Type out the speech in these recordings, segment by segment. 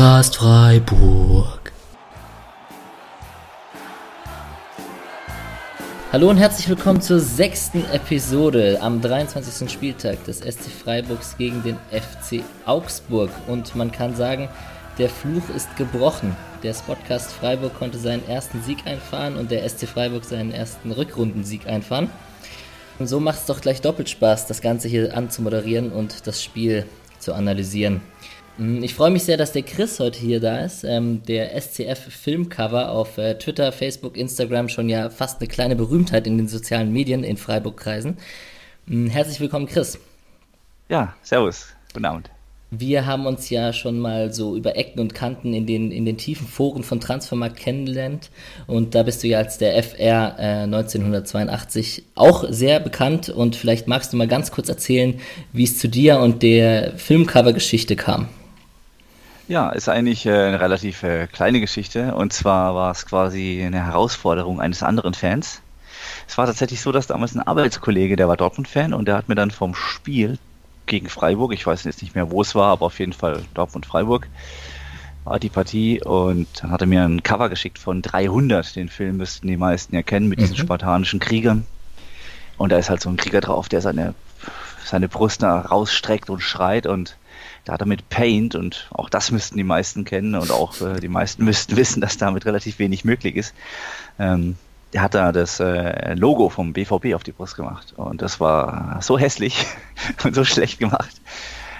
Podcast Freiburg. Hallo und herzlich willkommen zur sechsten Episode am 23. Spieltag des SC Freiburgs gegen den FC Augsburg. Und man kann sagen, der Fluch ist gebrochen. Der Podcast Freiburg konnte seinen ersten Sieg einfahren und der SC Freiburg seinen ersten Rückrundensieg einfahren. Und so macht es doch gleich doppelt Spaß, das Ganze hier anzumoderieren und das Spiel zu analysieren. Hm, ich freue mich sehr, dass der Chris heute hier da ist. Ähm, der SCF Filmcover auf äh, Twitter, Facebook, Instagram schon ja fast eine kleine Berühmtheit in den sozialen Medien in Freiburg-Kreisen. Hm, herzlich willkommen, Chris. Ja, servus. Guten Abend. Wir haben uns ja schon mal so über Ecken und Kanten in den, in den tiefen Foren von Transfermarkt kennengelernt. Und da bist du ja als der FR äh, 1982 auch sehr bekannt. Und vielleicht magst du mal ganz kurz erzählen, wie es zu dir und der Filmcover-Geschichte kam. Ja, ist eigentlich äh, eine relativ äh, kleine Geschichte. Und zwar war es quasi eine Herausforderung eines anderen Fans. Es war tatsächlich so, dass damals ein Arbeitskollege, der war Dortmund-Fan und der hat mir dann vom Spiel gegen Freiburg, ich weiß jetzt nicht mehr, wo es war, aber auf jeden Fall Dortmund-Freiburg, war die Partie und dann hat er mir ein Cover geschickt von 300. Den Film müssten die meisten ja kennen mit diesen mhm. spartanischen Kriegern. Und da ist halt so ein Krieger drauf, der seine, seine Brust rausstreckt und schreit und da hat er mit Paint und auch das müssten die meisten kennen und auch äh, die meisten müssten wissen, dass damit relativ wenig möglich ist. Ähm, der hat da das äh, Logo vom BVB auf die Brust gemacht und das war so hässlich und so schlecht gemacht.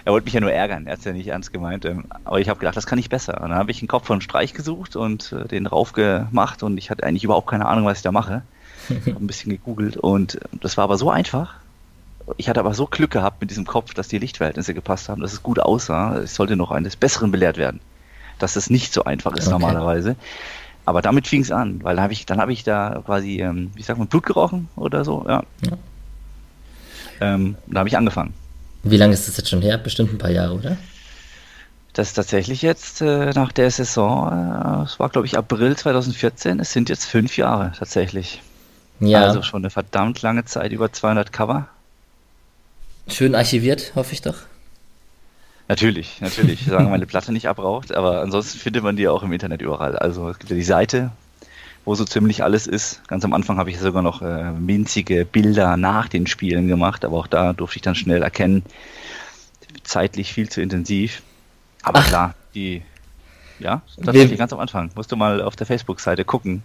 Er wollte mich ja nur ärgern, er hat es ja nicht ernst gemeint. Ähm, aber ich habe gedacht, das kann ich besser. Und dann habe ich einen Kopf von Streich gesucht und äh, den drauf gemacht und ich hatte eigentlich überhaupt keine Ahnung, was ich da mache. habe ein bisschen gegoogelt und äh, das war aber so einfach ich hatte aber so Glück gehabt mit diesem Kopf, dass die Lichtverhältnisse gepasst haben, dass es gut aussah. Ich sollte noch eines Besseren belehrt werden, dass es nicht so einfach ist okay. normalerweise. Aber damit fing es an, weil hab ich, dann habe ich da quasi, ähm, wie sagt man, Blut gerochen oder so, ja. ja. Ähm, da habe ich angefangen. Wie lange ist das jetzt schon her? Bestimmt ein paar Jahre, oder? Das ist tatsächlich jetzt äh, nach der Saison, äh, es war glaube ich April 2014, es sind jetzt fünf Jahre tatsächlich. Ja. Also schon eine verdammt lange Zeit, über 200 Cover. Schön archiviert, hoffe ich doch. Natürlich, natürlich. Sagen meine Platte nicht abraucht, aber ansonsten findet man die auch im Internet überall. Also es gibt ja die Seite, wo so ziemlich alles ist. Ganz am Anfang habe ich sogar noch äh, winzige Bilder nach den Spielen gemacht, aber auch da durfte ich dann schnell erkennen, zeitlich viel zu intensiv. Aber Ach. klar, die, ja, tatsächlich ganz am Anfang. Musst du mal auf der Facebook-Seite gucken,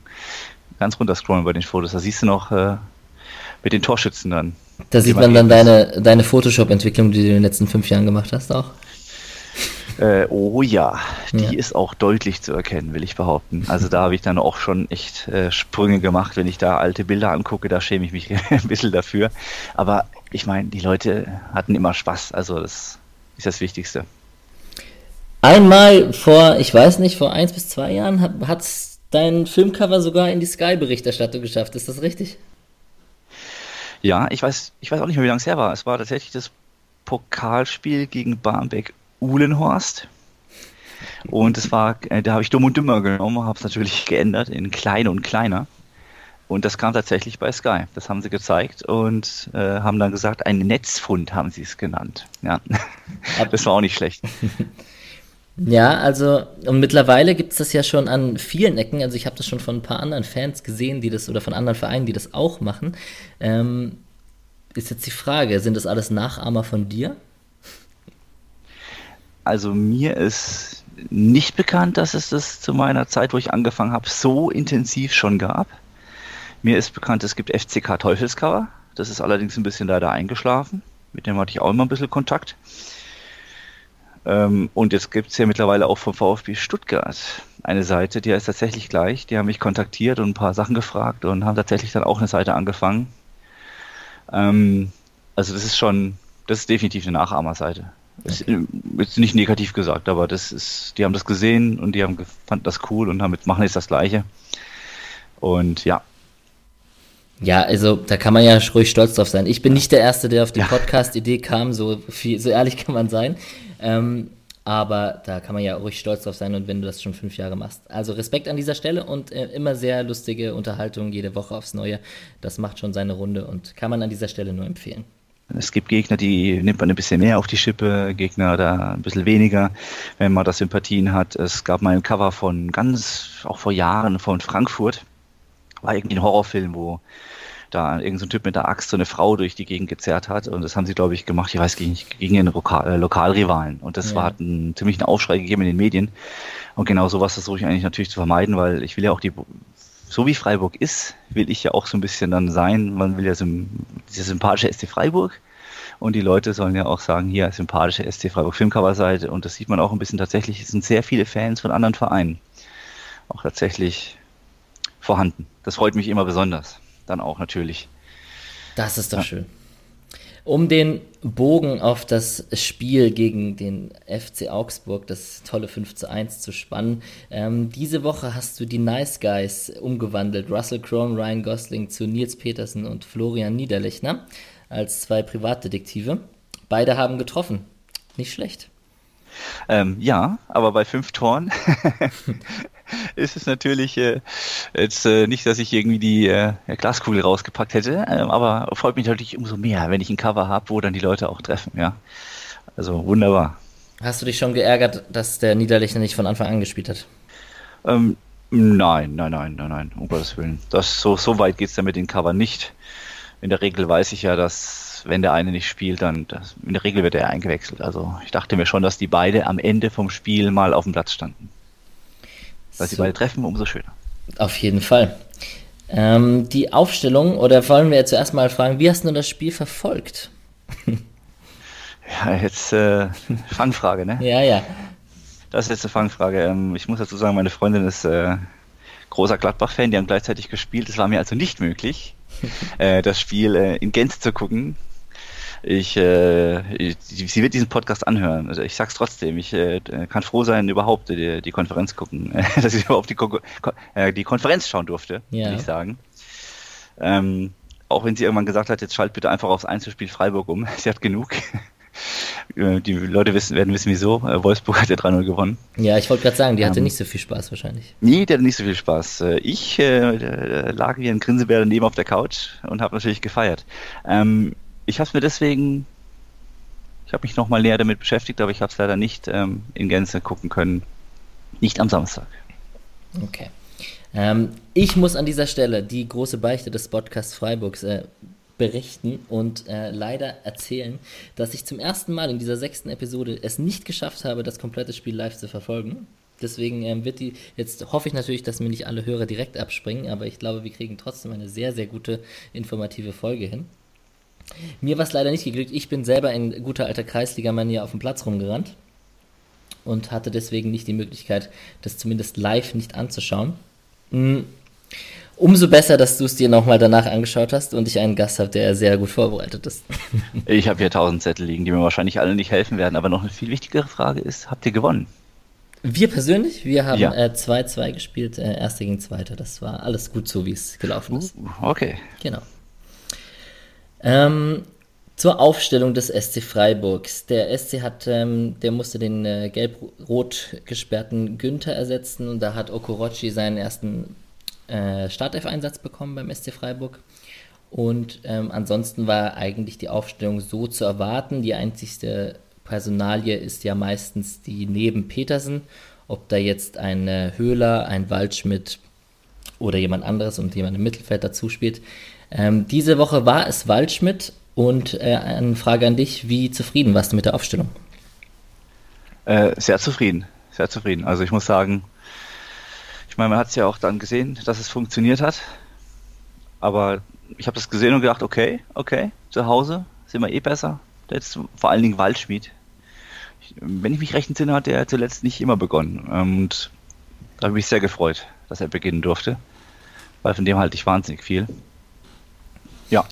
ganz runter scrollen bei den Fotos. Da siehst du noch äh, mit den Torschützen dann. Da sieht man dann deine, deine Photoshop-Entwicklung, die du in den letzten fünf Jahren gemacht hast, auch. Äh, oh ja, die ja. ist auch deutlich zu erkennen, will ich behaupten. Also da habe ich dann auch schon echt äh, Sprünge gemacht, wenn ich da alte Bilder angucke, da schäme ich mich ein bisschen dafür. Aber ich meine, die Leute hatten immer Spaß, also das ist das Wichtigste. Einmal vor, ich weiß nicht, vor eins bis zwei Jahren hat es dein Filmcover sogar in die Sky-Berichterstattung geschafft, ist das richtig? Ja, ich weiß, ich weiß auch nicht mehr, wie lange es her war. Es war tatsächlich das Pokalspiel gegen Barmbek-Uhlenhorst. Und es war, äh, da habe ich dumm und dümmer genommen, habe es natürlich geändert in klein und kleiner. Und das kam tatsächlich bei Sky. Das haben sie gezeigt und äh, haben dann gesagt, ein Netzfund haben sie es genannt. Ja, das war auch nicht schlecht. Ja, also und mittlerweile gibt es das ja schon an vielen Ecken. Also ich habe das schon von ein paar anderen Fans gesehen, die das oder von anderen Vereinen, die das auch machen. Ähm, ist jetzt die Frage, sind das alles Nachahmer von dir? Also mir ist nicht bekannt, dass es das zu meiner Zeit, wo ich angefangen habe, so intensiv schon gab. Mir ist bekannt, es gibt FCK Teufelscover. Das ist allerdings ein bisschen leider eingeschlafen. Mit dem hatte ich auch immer ein bisschen Kontakt. Ähm, und jetzt gibt es ja mittlerweile auch vom VfB Stuttgart eine Seite, die heißt tatsächlich gleich. Die haben mich kontaktiert und ein paar Sachen gefragt und haben tatsächlich dann auch eine Seite angefangen. Ähm, also das ist schon, das ist definitiv eine Nachahmerseite. Okay. Ist, nicht negativ gesagt, aber das ist, die haben das gesehen und die haben fanden das cool und damit machen jetzt das Gleiche. Und ja, ja, also da kann man ja ruhig stolz drauf sein. Ich bin nicht der Erste, der auf die ja. Podcast-Idee kam, so, viel, so ehrlich kann man sein. Ähm, aber da kann man ja ruhig stolz drauf sein und wenn du das schon fünf Jahre machst. Also Respekt an dieser Stelle und äh, immer sehr lustige Unterhaltung jede Woche aufs Neue. Das macht schon seine Runde und kann man an dieser Stelle nur empfehlen. Es gibt Gegner, die nimmt man ein bisschen mehr auf die Schippe, Gegner da ein bisschen weniger, wenn man da Sympathien hat. Es gab mal ein Cover von ganz, auch vor Jahren, von Frankfurt. War irgendwie ein Horrorfilm, wo da irgendein so Typ mit der Axt so eine Frau durch die Gegend gezerrt hat. Und das haben sie, glaube ich, gemacht, ich weiß nicht, gegen einen Lokal, äh, Lokalrivalen. Und das ja. war, hat einen ziemlichen Aufschrei gegeben in den Medien. Und genau sowas versuche ich eigentlich natürlich zu vermeiden, weil ich will ja auch die, so wie Freiburg ist, will ich ja auch so ein bisschen dann sein. Man will ja so diese sympathische SC Freiburg. Und die Leute sollen ja auch sagen, hier sympathische SC Freiburg Filmcoverseite. Und das sieht man auch ein bisschen tatsächlich, es sind sehr viele Fans von anderen Vereinen auch tatsächlich vorhanden. Das freut mich immer besonders. Dann auch natürlich. Das ist doch ja. schön. Um den Bogen auf das Spiel gegen den FC Augsburg, das tolle 5 zu 1 zu spannen. Ähm, diese Woche hast du die Nice Guys umgewandelt. Russell Crowe, Ryan Gosling zu Nils Petersen und Florian Niederlechner als zwei Privatdetektive. Beide haben getroffen. Nicht schlecht. Ähm, ja, aber bei fünf Toren ist es natürlich äh, jetzt äh, nicht, dass ich irgendwie die äh, Glaskugel rausgepackt hätte, ähm, aber freut mich natürlich umso mehr, wenn ich ein Cover habe, wo dann die Leute auch treffen, ja. Also wunderbar. Hast du dich schon geärgert, dass der Niederlechner nicht von Anfang an gespielt hat? Ähm, nein, nein, nein, nein, nein, um Gottes Willen. Das, so, so weit geht es dann mit den Cover nicht. In der Regel weiß ich ja, dass wenn der eine nicht spielt, dann das, in der Regel wird er eingewechselt. Also ich dachte mir schon, dass die beide am Ende vom Spiel mal auf dem Platz standen. Weil so. sie beide treffen, umso schöner. Auf jeden Fall. Ähm, die Aufstellung, oder wollen wir jetzt zuerst mal fragen, wie hast du das Spiel verfolgt? ja, jetzt äh, Fangfrage, ne? ja, ja. Das ist jetzt eine Fangfrage. Ähm, ich muss dazu sagen, meine Freundin ist äh, großer Gladbach-Fan, die haben gleichzeitig gespielt. Es war mir also nicht möglich, äh, das Spiel äh, in Gänze zu gucken. Ich, äh, ich, sie wird diesen Podcast anhören. Also ich sag's trotzdem. Ich äh, kann froh sein, überhaupt die, die Konferenz gucken, dass ich überhaupt die, Ko äh, die Konferenz schauen durfte, ja. würde ich sagen. Ähm, auch wenn sie irgendwann gesagt hat, jetzt schalt bitte einfach aufs Einzelspiel Freiburg um. Sie hat genug. Äh, die Leute wissen, werden wissen, wieso. Äh, Wolfsburg hat ja 3-0 gewonnen. Ja, ich wollte gerade sagen, die hatte ähm, nicht so viel Spaß wahrscheinlich. Nee, die hatte nicht so viel Spaß. Ich äh, lag wie ein Grinsebär daneben auf der Couch und habe natürlich gefeiert. Ähm, ich habe es mir deswegen, ich habe mich nochmal näher damit beschäftigt, aber ich habe es leider nicht ähm, in Gänze gucken können. Nicht am Samstag. Okay. Ähm, ich muss an dieser Stelle die große Beichte des Podcasts Freiburgs äh, berichten und äh, leider erzählen, dass ich zum ersten Mal in dieser sechsten Episode es nicht geschafft habe, das komplette Spiel live zu verfolgen. Deswegen ähm, wird die, jetzt hoffe ich natürlich, dass mir nicht alle Hörer direkt abspringen, aber ich glaube, wir kriegen trotzdem eine sehr, sehr gute informative Folge hin. Mir war es leider nicht geglückt. Ich bin selber in guter alter Kreisliga-Manier auf dem Platz rumgerannt und hatte deswegen nicht die Möglichkeit, das zumindest live nicht anzuschauen. Mhm. Umso besser, dass du es dir nochmal danach angeschaut hast und ich einen Gast habe, der sehr gut vorbereitet ist. ich habe hier tausend Zettel liegen, die mir wahrscheinlich alle nicht helfen werden, aber noch eine viel wichtigere Frage ist, habt ihr gewonnen? Wir persönlich, wir haben 2-2 ja. äh, gespielt, äh, Erste gegen Zweite. Das war alles gut so, wie es gelaufen ist. Uh, okay. Genau. Ähm, zur Aufstellung des SC Freiburgs. Der SC hat, ähm, der musste den äh, gelb-rot gesperrten Günther ersetzen und da hat Okorochi seinen ersten äh, Startelf-Einsatz bekommen beim SC Freiburg. Und ähm, ansonsten war eigentlich die Aufstellung so zu erwarten. Die einzigste Personalie ist ja meistens die neben Petersen. Ob da jetzt ein äh, Höhler, ein Waldschmidt oder jemand anderes und jemand im Mittelfeld dazu spielt. Ähm, diese Woche war es Waldschmidt und äh, eine Frage an dich: Wie zufrieden warst du mit der Aufstellung? Äh, sehr zufrieden, sehr zufrieden. Also ich muss sagen, ich meine, man hat es ja auch dann gesehen, dass es funktioniert hat. Aber ich habe das gesehen und gedacht, okay, okay, zu Hause sind wir eh besser. Jetzt vor allen Dingen Waldschmied. Ich, wenn ich mich recht entsinne, hat er zuletzt nicht immer begonnen. Und da habe ich mich sehr gefreut, dass er beginnen durfte. Weil von dem halte ich wahnsinnig viel. Ja.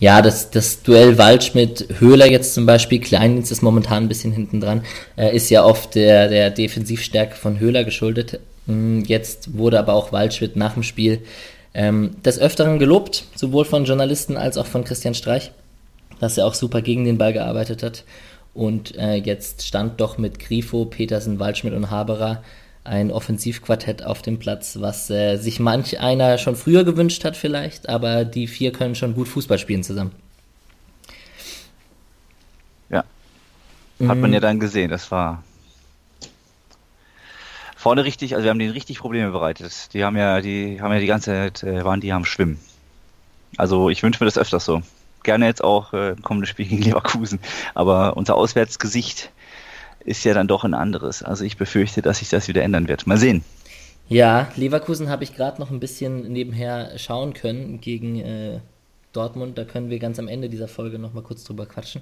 Ja, das, das Duell Waldschmidt-Höhler jetzt zum Beispiel, Kleindienst ist momentan ein bisschen hinten dran, äh, ist ja oft der, der Defensivstärke von Höhler geschuldet. Mm, jetzt wurde aber auch Waldschmidt nach dem Spiel ähm, des Öfteren gelobt, sowohl von Journalisten als auch von Christian Streich, dass er auch super gegen den Ball gearbeitet hat. Und äh, jetzt stand doch mit Grifo, Petersen, Waldschmidt und Haberer ein Offensivquartett auf dem Platz, was äh, sich manch einer schon früher gewünscht hat vielleicht, aber die vier können schon gut Fußball spielen zusammen. Mhm. Hat man ja dann gesehen, das war vorne richtig, also wir haben denen richtig Probleme bereitet. Die haben ja, die haben ja die ganze Zeit, äh, waren die am Schwimmen. Also ich wünsche mir das öfters so. Gerne jetzt auch äh, kommendes Spiel gegen Leverkusen. Aber unser Auswärtsgesicht ist ja dann doch ein anderes. Also ich befürchte, dass sich das wieder ändern wird. Mal sehen. Ja, Leverkusen habe ich gerade noch ein bisschen nebenher schauen können gegen äh, Dortmund. Da können wir ganz am Ende dieser Folge noch mal kurz drüber quatschen,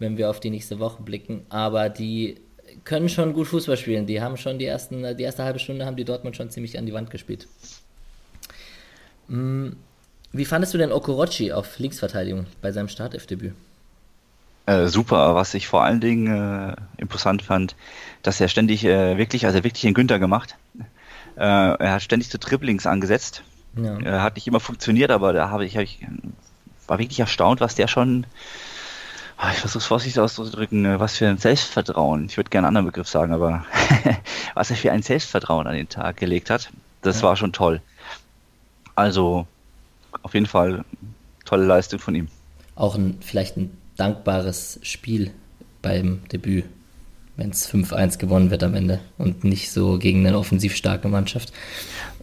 wenn wir auf die nächste Woche blicken. Aber die können schon gut Fußball spielen. Die haben schon die ersten, die erste halbe Stunde haben die Dortmund schon ziemlich an die Wand gespielt. Mm, wie fandest du denn Okorochi auf Linksverteidigung bei seinem Startelfdebüt? Äh, super, was ich vor allen Dingen äh, imposant fand, dass er ständig äh, wirklich, also wirklich den Günther gemacht. Äh, er hat ständig zu Dribblings angesetzt. Ja. Er hat nicht immer funktioniert, aber da habe ich, hab ich war wirklich erstaunt, was der schon, ah, ich versuche es vorsichtig auszudrücken, äh, was für ein Selbstvertrauen, ich würde gerne einen anderen Begriff sagen, aber was er für ein Selbstvertrauen an den Tag gelegt hat, das ja. war schon toll. Also auf jeden Fall tolle Leistung von ihm. Auch ein, vielleicht ein dankbares Spiel beim Debüt, wenn es 5-1 gewonnen wird am Ende und nicht so gegen eine offensiv starke Mannschaft.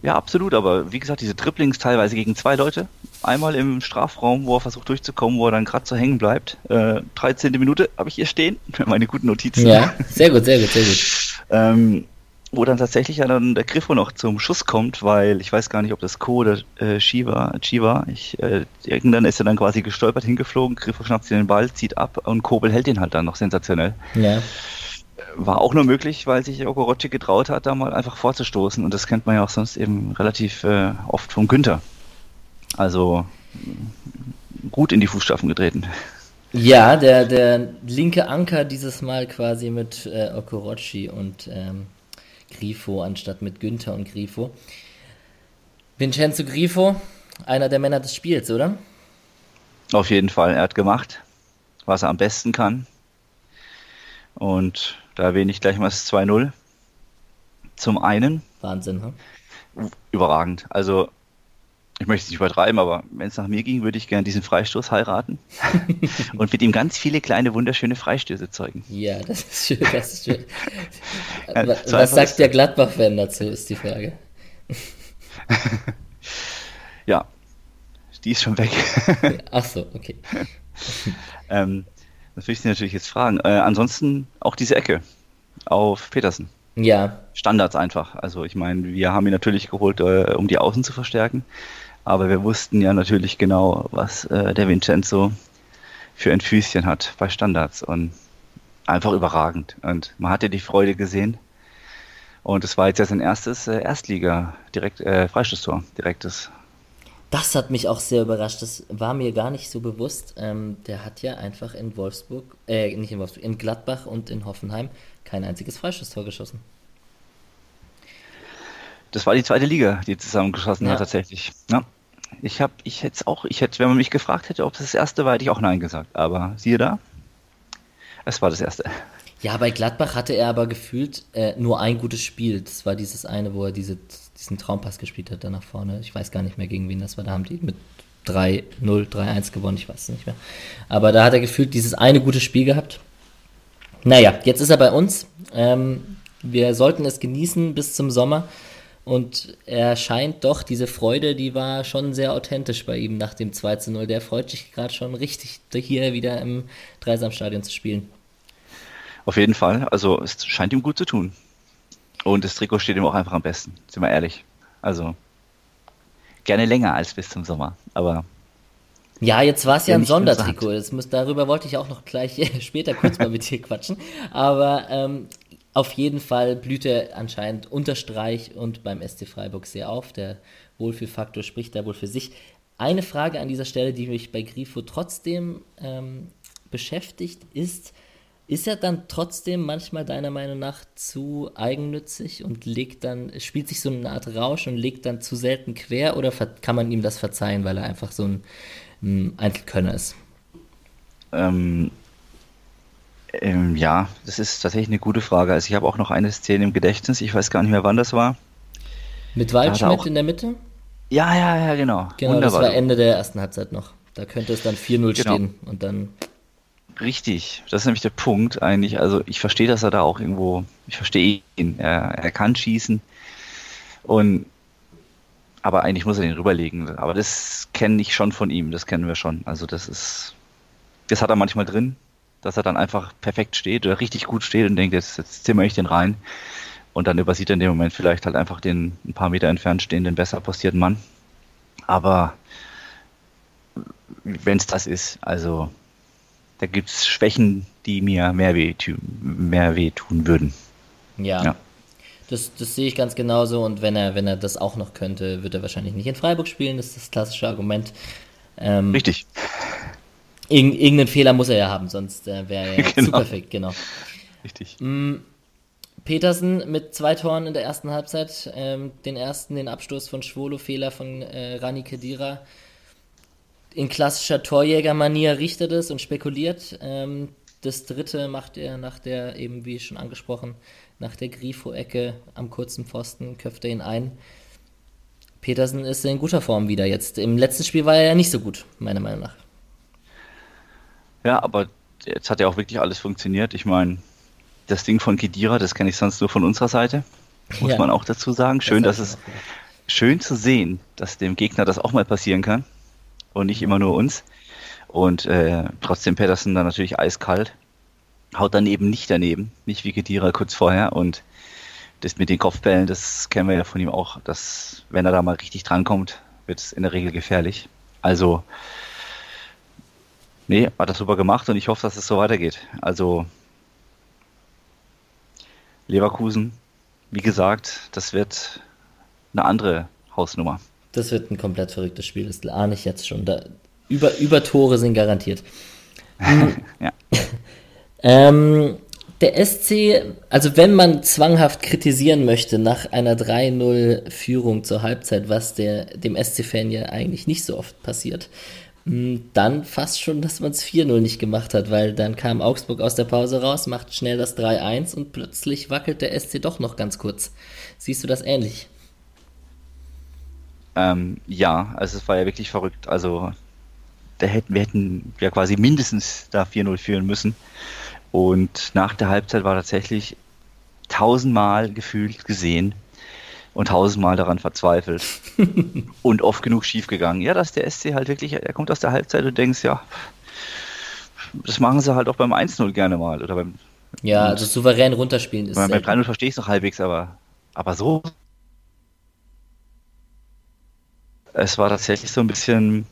Ja, absolut, aber wie gesagt, diese Dribblings teilweise gegen zwei Leute. Einmal im Strafraum, wo er versucht durchzukommen, wo er dann gerade so hängen bleibt. Äh, 13. Minute habe ich hier stehen, meine guten Notizen. Ja, sehr gut, sehr gut, sehr gut. ähm, wo dann tatsächlich ja dann der Griffo noch zum Schuss kommt, weil ich weiß gar nicht, ob das Co oder äh, Shiva, Chiva, ich, äh, irgendwann ist er dann quasi gestolpert hingeflogen, Griffo schnappt sich den Ball, zieht ab und Kobel hält ihn halt dann noch sensationell. Ja. War auch nur möglich, weil sich Okorochi getraut hat, da mal einfach vorzustoßen und das kennt man ja auch sonst eben relativ äh, oft von Günther. Also gut in die Fußstapfen getreten. Ja, der, der linke Anker dieses Mal quasi mit äh, Okorochi und ähm, Grifo anstatt mit Günther und Grifo. Vincenzo Grifo, einer der Männer des Spiels, oder? Auf jeden Fall. Er hat gemacht, was er am besten kann. Und da erwähne ich gleich mal das 2-0. Zum einen. Wahnsinn, hm? Überragend. Also ich möchte es nicht übertreiben, aber wenn es nach mir ging, würde ich gerne diesen Freistoß heiraten und mit ihm ganz viele kleine, wunderschöne Freistöße zeugen. Ja, das ist schön, das ist schön. Was, was sagt der Gladbach-Fan dazu, ist die Frage. ja, die ist schon weg. Ach so, okay. ähm, das will ich Sie natürlich jetzt fragen. Äh, ansonsten auch diese Ecke auf Petersen. Ja. Standards einfach. Also ich meine, wir haben ihn natürlich geholt, äh, um die Außen zu verstärken. Aber wir wussten ja natürlich genau, was äh, der Vincenzo für ein Füßchen hat bei Standards und einfach überragend. Und man hatte die Freude gesehen. Und es war jetzt ja sein erstes äh, Erstliga direkt äh, Freistoßtor, direktes. Das hat mich auch sehr überrascht. Das war mir gar nicht so bewusst. Ähm, der hat ja einfach in Wolfsburg, äh, nicht in Wolfsburg, in Gladbach und in Hoffenheim kein einziges Freistoßtor geschossen. Das war die zweite Liga, die zusammengeschossen ja. hat tatsächlich. Ja. Ich habe, ich hätte auch, ich hätte, wenn man mich gefragt hätte, ob es das erste war, hätte ich auch Nein gesagt. Aber siehe da, es war das erste. Ja, bei Gladbach hatte er aber gefühlt äh, nur ein gutes Spiel. Das war dieses eine, wo er diese, diesen Traumpass gespielt hat, da nach vorne. Ich weiß gar nicht mehr, gegen wen das war. Da haben die mit 3-0, 3-1 gewonnen, ich weiß es nicht mehr. Aber da hat er gefühlt dieses eine gute Spiel gehabt. Naja, jetzt ist er bei uns. Ähm, wir sollten es genießen bis zum Sommer. Und er scheint doch, diese Freude, die war schon sehr authentisch bei ihm nach dem 2 zu 0. Der freut sich gerade schon richtig, hier wieder im Dreisamstadion zu spielen. Auf jeden Fall. Also es scheint ihm gut zu tun. Und das Trikot steht ihm auch einfach am besten, sind wir ehrlich. Also gerne länger als bis zum Sommer, aber. Ja, jetzt war es ja ein Sondertrikot. Das muss, darüber wollte ich auch noch gleich später kurz mal mit dir quatschen. Aber ähm, auf jeden Fall blüht er anscheinend unter Streich und beim SC Freiburg sehr auf. Der Wohlfühlfaktor spricht da wohl für sich. Eine Frage an dieser Stelle, die mich bei Grifo trotzdem ähm, beschäftigt, ist, ist er dann trotzdem manchmal deiner Meinung nach zu eigennützig und legt dann, spielt sich so eine Art Rausch und legt dann zu selten quer oder kann man ihm das verzeihen, weil er einfach so ein, ein Einzelkönner ist? Ähm, ähm, ja, das ist tatsächlich eine gute Frage. Also ich habe auch noch eine Szene im Gedächtnis, ich weiß gar nicht mehr, wann das war. Mit Waldschmidt auch... in der Mitte? Ja, ja, ja, genau. Genau, Wunderbar. das war Ende der ersten Halbzeit noch. Da könnte es dann 4-0 genau. stehen und dann. Richtig, das ist nämlich der Punkt eigentlich. Also ich verstehe, dass er da auch irgendwo, ich verstehe ihn, er, er kann schießen und aber eigentlich muss er den rüberlegen. Aber das kenne ich schon von ihm, das kennen wir schon. Also das ist, das hat er manchmal drin, dass er dann einfach perfekt steht oder richtig gut steht und denkt, jetzt, jetzt zimmer ich den rein. Und dann übersieht er in dem Moment vielleicht halt einfach den ein paar Meter entfernt stehenden besser postierten Mann. Aber wenn es das ist, also da gibt es Schwächen, die mir mehr weh, mehr weh tun würden. Ja. ja. Das, das sehe ich ganz genauso und wenn er, wenn er das auch noch könnte, wird er wahrscheinlich nicht in Freiburg spielen, das ist das klassische Argument. Ähm, Richtig. Irg irgendeinen Fehler muss er ja haben, sonst äh, wäre er ja genau. zu perfekt, genau. Richtig. Mm, Petersen mit zwei Toren in der ersten Halbzeit, ähm, den ersten, den Abstoß von Schwolo, Fehler von äh, Rani Kedira in klassischer Torjägermanier richtet es und spekuliert. Ähm, das dritte macht er nach der, eben wie schon angesprochen, nach der Grifo-Ecke am kurzen Pfosten, köpft er ihn ein. Petersen ist in guter Form wieder jetzt. Im letzten Spiel war er ja nicht so gut, meiner Meinung nach. Ja, aber jetzt hat ja auch wirklich alles funktioniert. Ich meine, das Ding von Kedira, das kenne ich sonst nur von unserer Seite, muss ja. man auch dazu sagen. Schön, das dass es schön zu sehen, dass dem Gegner das auch mal passieren kann und nicht immer nur uns. Und äh, trotzdem Pedersen dann natürlich eiskalt. Haut dann eben nicht daneben, nicht wie Kedira kurz vorher. Und das mit den Kopfbällen, das kennen wir ja von ihm auch, dass wenn er da mal richtig drankommt, wird es in der Regel gefährlich. Also, nee, hat das super gemacht und ich hoffe, dass es so weitergeht. Also, Leverkusen, wie gesagt, das wird eine andere Hausnummer. Das wird ein komplett verrücktes Spiel, das ahne ich jetzt schon. Da, über, über Tore sind garantiert. ja. ähm, der SC, also wenn man zwanghaft kritisieren möchte nach einer 3-0-Führung zur Halbzeit, was der, dem SC-Fan ja eigentlich nicht so oft passiert, hm, dann fast schon, dass man es 4-0 nicht gemacht hat, weil dann kam Augsburg aus der Pause raus, macht schnell das 3-1 und plötzlich wackelt der SC doch noch ganz kurz. Siehst du das ähnlich? Ähm, ja, also es war ja wirklich verrückt. Also da hätten, wir hätten ja quasi mindestens da 4-0 führen müssen. Und nach der Halbzeit war tatsächlich tausendmal gefühlt gesehen und tausendmal daran verzweifelt und oft genug schiefgegangen. Ja, dass der SC halt wirklich, er kommt aus der Halbzeit und denkst, ja, das machen sie halt auch beim 1-0 gerne mal. Oder beim, ja, also souverän runterspielen ist. Beim 3-0 verstehe ich es noch halbwegs, aber, aber so es war tatsächlich so ein bisschen,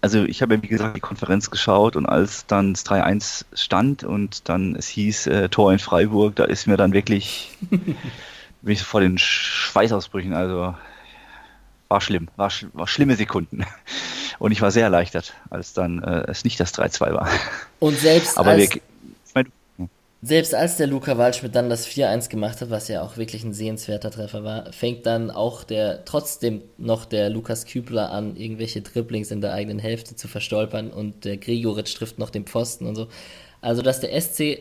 also ich habe ja wie gesagt die Konferenz geschaut und als dann das 3-1 stand und dann es hieß äh, Tor in Freiburg, da ist mir dann wirklich, bin ich so vor den Schweißausbrüchen, also war schlimm, war, war schlimme Sekunden. Und ich war sehr erleichtert, als dann äh, es nicht das 3-2 war. Und selbst Aber als, wir, selbst als der Luca Waldschmidt dann das 4-1 gemacht hat, was ja auch wirklich ein sehenswerter Treffer war, fängt dann auch der trotzdem noch der Lukas Kübler an, irgendwelche Dribblings in der eigenen Hälfte zu verstolpern und der Gregoritsch trifft noch den Pfosten und so. Also, dass der SC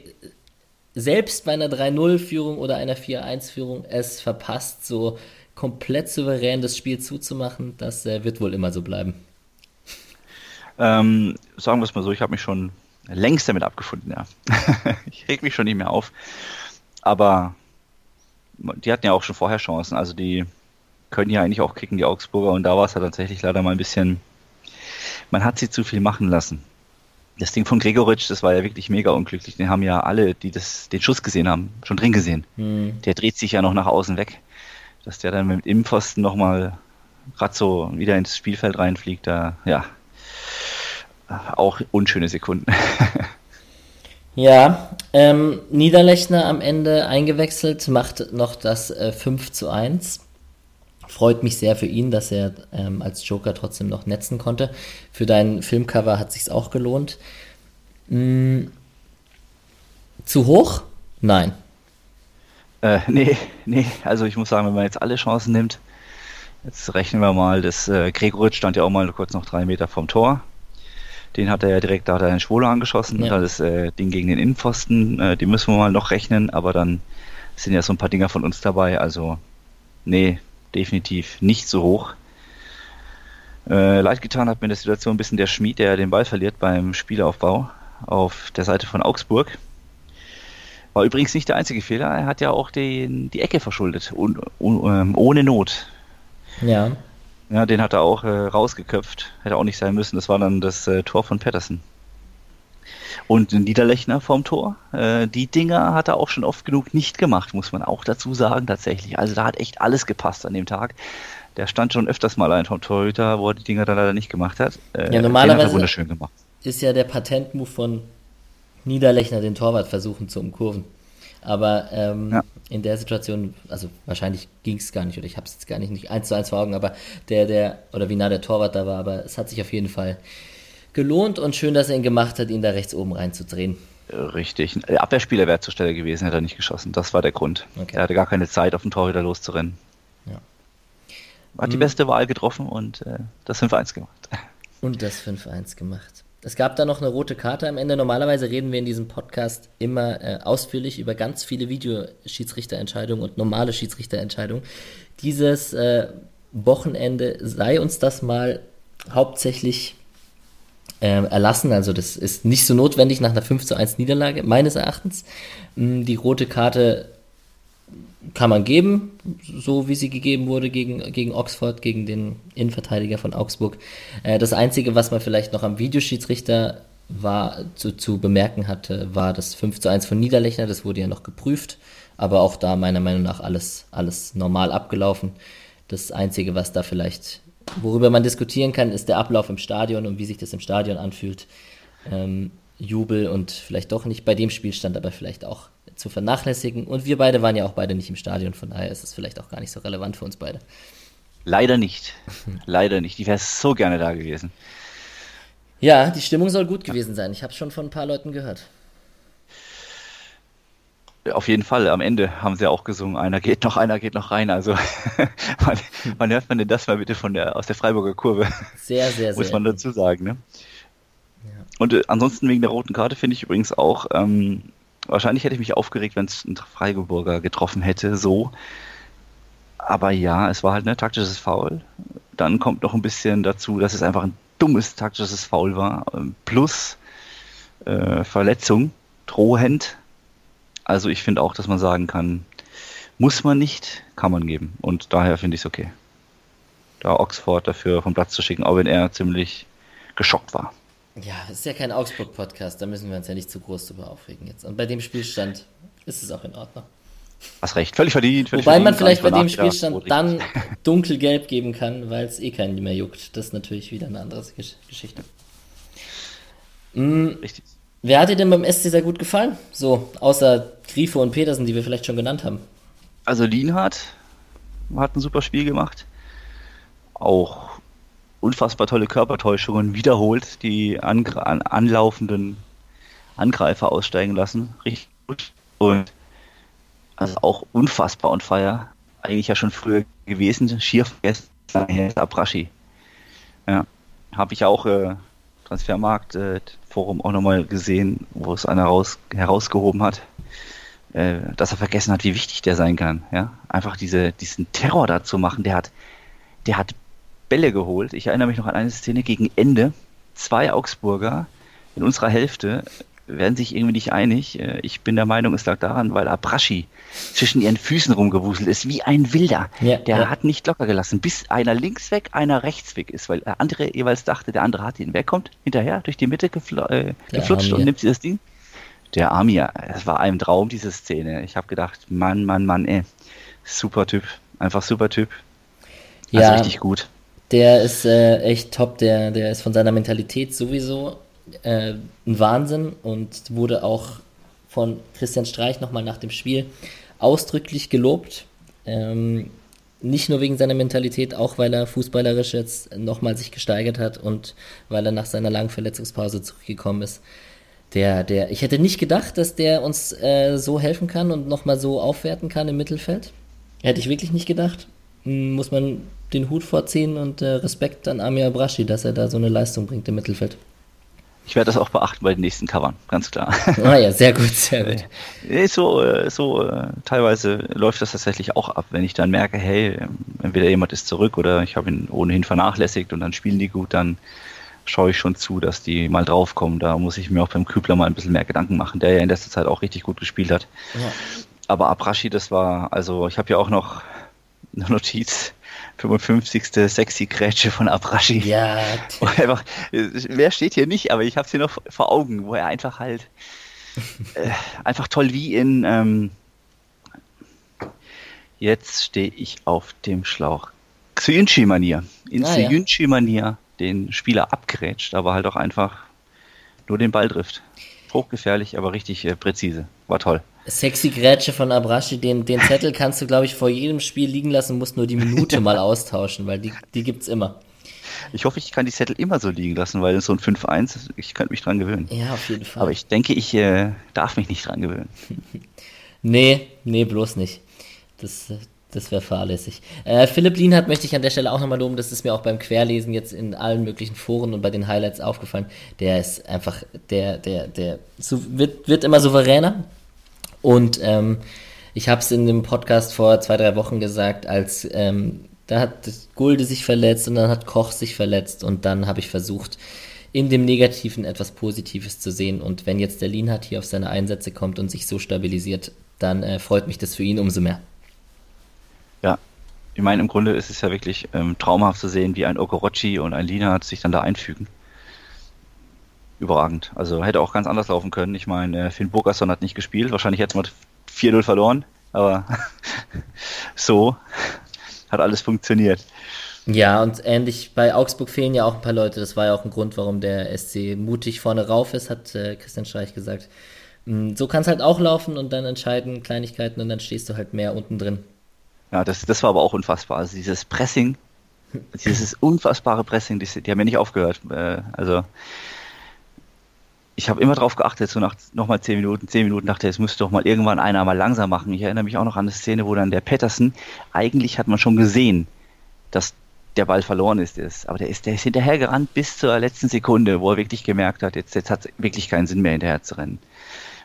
selbst bei einer 3-0-Führung oder einer 4-1-Führung es verpasst, so komplett souverän das Spiel zuzumachen, das äh, wird wohl immer so bleiben. Ähm, sagen wir es mal so, ich habe mich schon längst damit abgefunden, ja. ich reg mich schon nicht mehr auf. Aber die hatten ja auch schon vorher Chancen. Also die können ja eigentlich auch kicken, die Augsburger. Und da war es ja tatsächlich leider mal ein bisschen, man hat sie zu viel machen lassen. Das Ding von Gregoritsch, das war ja wirklich mega unglücklich. Den haben ja alle, die das, den Schuss gesehen haben, schon drin gesehen. Mhm. Der dreht sich ja noch nach außen weg. Dass der dann mit dem Impfosten nochmal gerade so wieder ins Spielfeld reinfliegt, da, ja, auch unschöne Sekunden. ja, ähm, Niederlechner am Ende eingewechselt, macht noch das äh, 5 zu 1. Freut mich sehr für ihn, dass er ähm, als Joker trotzdem noch netzen konnte. Für dein Filmcover hat sich's auch gelohnt. Hm, zu hoch? Nein. Äh, nee, nee, also ich muss sagen, wenn man jetzt alle Chancen nimmt, jetzt rechnen wir mal, das äh, Gregoritsch stand ja auch mal kurz noch drei Meter vom Tor. Den hat er ja direkt, da hat er einen Schwole angeschossen. Ja. Das äh, Ding gegen den Innenpfosten, äh, die müssen wir mal noch rechnen, aber dann sind ja so ein paar Dinger von uns dabei. Also, nee, definitiv nicht so hoch. Äh, leid getan hat mir in der Situation ein bisschen der Schmied, der den Ball verliert beim Spielaufbau. auf der Seite von Augsburg. War übrigens nicht der einzige Fehler, er hat ja auch den, die Ecke verschuldet, un, un, ähm, ohne Not. Ja. Ja, den hat er auch äh, rausgeköpft. Hätte auch nicht sein müssen. Das war dann das äh, Tor von Patterson. Und Niederlechner vorm Tor, äh, die Dinger hat er auch schon oft genug nicht gemacht, muss man auch dazu sagen, tatsächlich. Also da hat echt alles gepasst an dem Tag. Der stand schon öfters mal ein vom Torhüter, wo er die Dinger dann leider nicht gemacht hat. Äh, ja, normalerweise wunderschön gemacht. ist ja der Patentmove von Niederlechner, den Torwart versuchen zu umkurven. Aber ähm, ja. in der Situation, also wahrscheinlich ging es gar nicht, oder ich habe es jetzt gar nicht, nicht eins zu eins vor Augen, aber der, der, oder wie nah der Torwart da war, aber es hat sich auf jeden Fall gelohnt und schön, dass er ihn gemacht hat, ihn da rechts oben reinzudrehen. Richtig. Der Abwehrspieler wäre zur Stelle gewesen, hätte er nicht geschossen. Das war der Grund. Okay. Er hatte gar keine Zeit, auf den Torhüter loszurennen. Ja. Hat die mhm. beste Wahl getroffen und äh, das 5-1 gemacht. Und das 5-1 gemacht. Es gab da noch eine rote Karte am Ende. Normalerweise reden wir in diesem Podcast immer äh, ausführlich über ganz viele Videoschiedsrichterentscheidungen und normale Schiedsrichterentscheidungen. Dieses äh, Wochenende sei uns das mal hauptsächlich äh, erlassen. Also das ist nicht so notwendig nach einer 5 zu 1 Niederlage, meines Erachtens. Mm, die rote Karte kann man geben, so wie sie gegeben wurde gegen, gegen Oxford, gegen den Innenverteidiger von Augsburg. Äh, das Einzige, was man vielleicht noch am Videoschiedsrichter war, zu, zu bemerken hatte, war das 5 zu 1 von Niederlechner. Das wurde ja noch geprüft, aber auch da meiner Meinung nach alles, alles normal abgelaufen. Das Einzige, was da vielleicht, worüber man diskutieren kann, ist der Ablauf im Stadion und wie sich das im Stadion anfühlt. Ähm, Jubel und vielleicht doch nicht bei dem Spielstand, aber vielleicht auch zu vernachlässigen. Und wir beide waren ja auch beide nicht im Stadion, von daher ist es vielleicht auch gar nicht so relevant für uns beide. Leider nicht. Leider nicht. Ich wäre so gerne da gewesen. Ja, die Stimmung soll gut gewesen sein. Ich habe es schon von ein paar Leuten gehört. Auf jeden Fall, am Ende haben sie auch gesungen, einer geht noch, einer geht noch rein. Also wann, wann hört man denn das mal bitte von der, aus der Freiburger Kurve? Sehr, sehr, sehr. Muss man dazu sagen, ne? Ja. Und äh, ansonsten wegen der roten Karte finde ich übrigens auch, ähm, Wahrscheinlich hätte ich mich aufgeregt, wenn es ein Freiburger getroffen hätte, so. Aber ja, es war halt ein taktisches Foul. Dann kommt noch ein bisschen dazu, dass es einfach ein dummes taktisches Foul war. Ähm, plus äh, Verletzung, drohend. Also ich finde auch, dass man sagen kann, muss man nicht, kann man geben. Und daher finde ich es okay. Da Oxford dafür vom Platz zu schicken, auch wenn er ziemlich geschockt war. Ja, es ist ja kein Augsburg-Podcast, da müssen wir uns ja nicht zu groß drüber aufregen jetzt. Und bei dem Spielstand ist es auch in Ordnung. Hast recht, völlig verdient. Völlig Wobei verdient, man vielleicht bei dem Spielstand dann dunkelgelb geben kann, weil es eh keinen mehr juckt. Das ist natürlich wieder eine andere Geschichte. Mhm. Richtig. Wer hat dir denn beim SC sehr gut gefallen? So, außer Grifo und Petersen, die wir vielleicht schon genannt haben. Also Lienhardt hat ein super Spiel gemacht. Auch unfassbar tolle Körpertäuschungen wiederholt, die an, an, anlaufenden Angreifer aussteigen lassen. Richtig gut. Und also auch unfassbar on fire. Eigentlich ja schon früher gewesen. Schier vergessen. Abrashi. Ja. Habe ich auch äh, Transfermarkt äh, Forum auch nochmal gesehen, wo es einer raus, herausgehoben hat, äh, dass er vergessen hat, wie wichtig der sein kann. Ja, einfach diese, diesen Terror da zu machen. Der hat, der hat Bälle geholt. Ich erinnere mich noch an eine Szene gegen Ende. Zwei Augsburger in unserer Hälfte werden sich irgendwie nicht einig. Äh, ich bin der Meinung, es lag daran, weil Abraschi zwischen ihren Füßen rumgewuselt ist, wie ein Wilder. Ja, der ja. hat nicht locker gelassen, bis einer links weg, einer rechts weg ist, weil der andere jeweils dachte, der andere hat ihn. Wer kommt hinterher durch die Mitte gefl äh, geflutscht und nimmt sie das Ding? Der Amir. Es war ein Traum, diese Szene. Ich habe gedacht, Mann, Mann, Mann, ey. Super Typ. Einfach super Typ. Also ja, richtig gut. Der ist äh, echt top, der, der ist von seiner Mentalität sowieso äh, ein Wahnsinn und wurde auch von Christian Streich nochmal nach dem Spiel ausdrücklich gelobt. Ähm, nicht nur wegen seiner Mentalität, auch weil er fußballerisch jetzt nochmal sich gesteigert hat und weil er nach seiner langen Verletzungspause zurückgekommen ist. Der, der, ich hätte nicht gedacht, dass der uns äh, so helfen kann und nochmal so aufwerten kann im Mittelfeld. Hätte ich wirklich nicht gedacht. Hm, muss man den Hut vorziehen und äh, Respekt an Amir Abrashi, dass er da so eine Leistung bringt im Mittelfeld. Ich werde das auch beachten bei den nächsten Covern, ganz klar. Ah ja, sehr gut, sehr gut. so, äh, so äh, teilweise läuft das tatsächlich auch ab, wenn ich dann merke, hey, entweder jemand ist zurück oder ich habe ihn ohnehin vernachlässigt und dann spielen die gut, dann schaue ich schon zu, dass die mal draufkommen. Da muss ich mir auch beim Kübler mal ein bisschen mehr Gedanken machen, der ja in letzter Zeit auch richtig gut gespielt hat. Ja. Aber Abrashi, das war, also ich habe ja auch noch eine Notiz. 55. sexy Grätsche von Abrashi. Ja. Einfach, wer steht hier nicht, aber ich habe es hier noch vor Augen, wo er einfach halt äh, einfach toll wie in ähm, jetzt stehe ich auf dem Schlauch. Xyunchi-Manier. In ah, Xyunchi-Manier den Spieler abgrätscht, aber halt auch einfach nur den Ball trifft. Hochgefährlich, aber richtig äh, präzise. War toll. Sexy Grätsche von Abrashi, den, den Zettel kannst du, glaube ich, vor jedem Spiel liegen lassen, musst nur die Minute mal austauschen, weil die, die gibt es immer. Ich hoffe, ich kann die Zettel immer so liegen lassen, weil so ein 5-1, ich könnte mich dran gewöhnen. Ja, auf jeden Fall. Aber ich denke, ich äh, darf mich nicht dran gewöhnen. nee, nee, bloß nicht. Das, das wäre fahrlässig. Äh, Philipp Lienhardt möchte ich an der Stelle auch nochmal loben. Das ist mir auch beim Querlesen jetzt in allen möglichen Foren und bei den Highlights aufgefallen. Der ist einfach, der, der, der so, wird, wird immer souveräner. Und ähm, ich habe es in dem Podcast vor zwei, drei Wochen gesagt, als ähm, da hat Gulde sich verletzt und dann hat Koch sich verletzt und dann habe ich versucht, in dem Negativen etwas Positives zu sehen. Und wenn jetzt der Lienhardt hier auf seine Einsätze kommt und sich so stabilisiert, dann äh, freut mich das für ihn umso mehr. Ja, ich meine, im Grunde ist es ja wirklich ähm, traumhaft zu sehen, wie ein Okorochi und ein Lina sich dann da einfügen. Überragend. Also hätte auch ganz anders laufen können. Ich meine, äh, Finn Burgerson hat nicht gespielt. Wahrscheinlich hätte man 4-0 verloren. Aber so hat alles funktioniert. Ja, und ähnlich bei Augsburg fehlen ja auch ein paar Leute. Das war ja auch ein Grund, warum der SC mutig vorne rauf ist, hat äh, Christian Streich gesagt. Mm, so kann es halt auch laufen und dann entscheiden Kleinigkeiten und dann stehst du halt mehr unten drin. Ja, das, das war aber auch unfassbar. Also dieses Pressing, dieses unfassbare Pressing, die, die haben ja nicht aufgehört. Äh, also ich habe immer darauf geachtet, so nach nochmal zehn Minuten, zehn Minuten dachte, es müsste doch mal irgendwann einer mal langsam machen. Ich erinnere mich auch noch an eine Szene, wo dann der Pettersen, eigentlich hat man schon gesehen, dass der Ball verloren ist, ist. aber der ist, der ist hinterhergerannt bis zur letzten Sekunde, wo er wirklich gemerkt hat, jetzt, jetzt hat es wirklich keinen Sinn mehr hinterher zu rennen.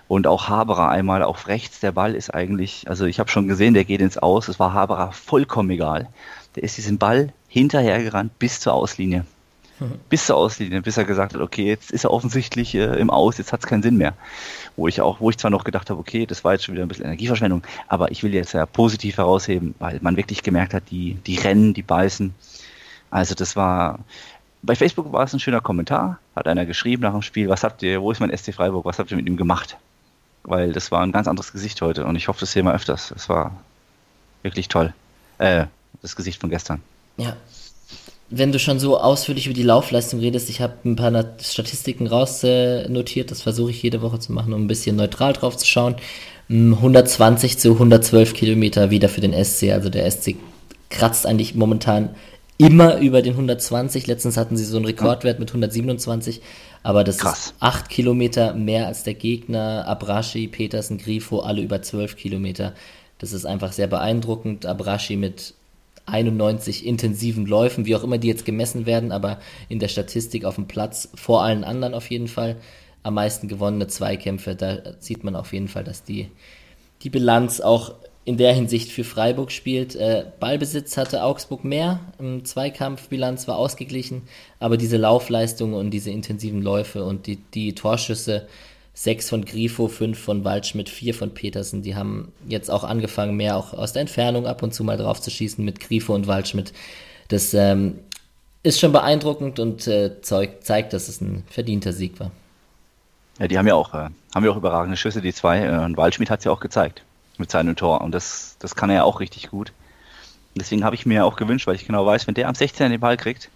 Und auch Haberer einmal auf rechts, der Ball ist eigentlich, also ich habe schon gesehen, der geht ins Aus, es war Haberer vollkommen egal. Der ist diesen Ball hinterhergerannt bis zur Auslinie. Mhm. Bis zur Auslinie, bis er gesagt hat, okay, jetzt ist er offensichtlich äh, im Aus, jetzt hat es keinen Sinn mehr. Wo ich auch, wo ich zwar noch gedacht habe, okay, das war jetzt schon wieder ein bisschen Energieverschwendung, aber ich will jetzt ja positiv herausheben, weil man wirklich gemerkt hat, die, die rennen, die beißen. Also das war, bei Facebook war es ein schöner Kommentar, hat einer geschrieben nach dem Spiel, was habt ihr, wo ist mein SC Freiburg, was habt ihr mit ihm gemacht? weil das war ein ganz anderes Gesicht heute und ich hoffe, das sehen wir öfters. Es war wirklich toll. Äh, das Gesicht von gestern. Ja. Wenn du schon so ausführlich über die Laufleistung redest, ich habe ein paar Statistiken rausnotiert, das versuche ich jede Woche zu machen, um ein bisschen neutral drauf zu schauen. 120 hm, zu 112 Kilometer wieder für den SC, also der SC kratzt eigentlich momentan immer über den 120. Letztens hatten sie so einen Rekordwert mit 127. Aber das Krass. ist acht Kilometer mehr als der Gegner. Abrashi, Petersen, Grifo, alle über zwölf Kilometer. Das ist einfach sehr beeindruckend. Abrashi mit 91 intensiven Läufen, wie auch immer die jetzt gemessen werden, aber in der Statistik auf dem Platz vor allen anderen auf jeden Fall am meisten gewonnene Zweikämpfe. Da sieht man auf jeden Fall, dass die, die Bilanz auch in der Hinsicht für Freiburg spielt. Äh, Ballbesitz hatte Augsburg mehr, Zweikampfbilanz war ausgeglichen, aber diese Laufleistung und diese intensiven Läufe und die, die Torschüsse, sechs von Grifo, fünf von Waldschmidt, vier von Petersen, die haben jetzt auch angefangen, mehr auch aus der Entfernung ab und zu mal drauf zu schießen mit Grifo und Waldschmidt. Das ähm, ist schon beeindruckend und äh, zeigt, dass es ein verdienter Sieg war. Ja, die haben ja auch, äh, haben ja auch überragende Schüsse, die zwei. Äh, und Waldschmidt hat es ja auch gezeigt mit seinem Tor. Und das, das kann er ja auch richtig gut. Deswegen habe ich mir auch gewünscht, weil ich genau weiß, wenn der am 16 den Ball kriegt,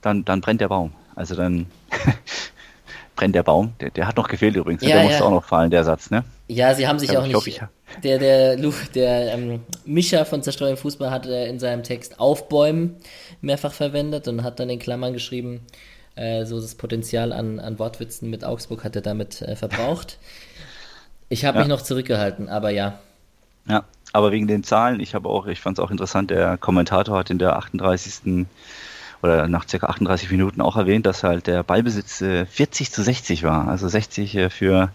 dann, dann brennt der Baum. Also dann brennt der Baum. Der, der hat noch gefehlt übrigens. Ja, der ja. musste auch noch fallen, der Satz, ne? Ja, sie haben sich ja, auch nicht. Ich, der der, der ähm, Mischa von Zerstreuung Fußball hat äh, in seinem Text Aufbäumen mehrfach verwendet und hat dann in Klammern geschrieben, äh, so das Potenzial an, an Wortwitzen mit Augsburg hat er damit äh, verbraucht. Ich habe mich noch zurückgehalten, aber ja, ja, aber wegen den Zahlen, ich habe auch, ich fand es auch interessant, der Kommentator hat in der 38. oder nach circa 38 Minuten auch erwähnt, dass halt der Ballbesitz äh, 40 zu 60 war. Also 60 äh, für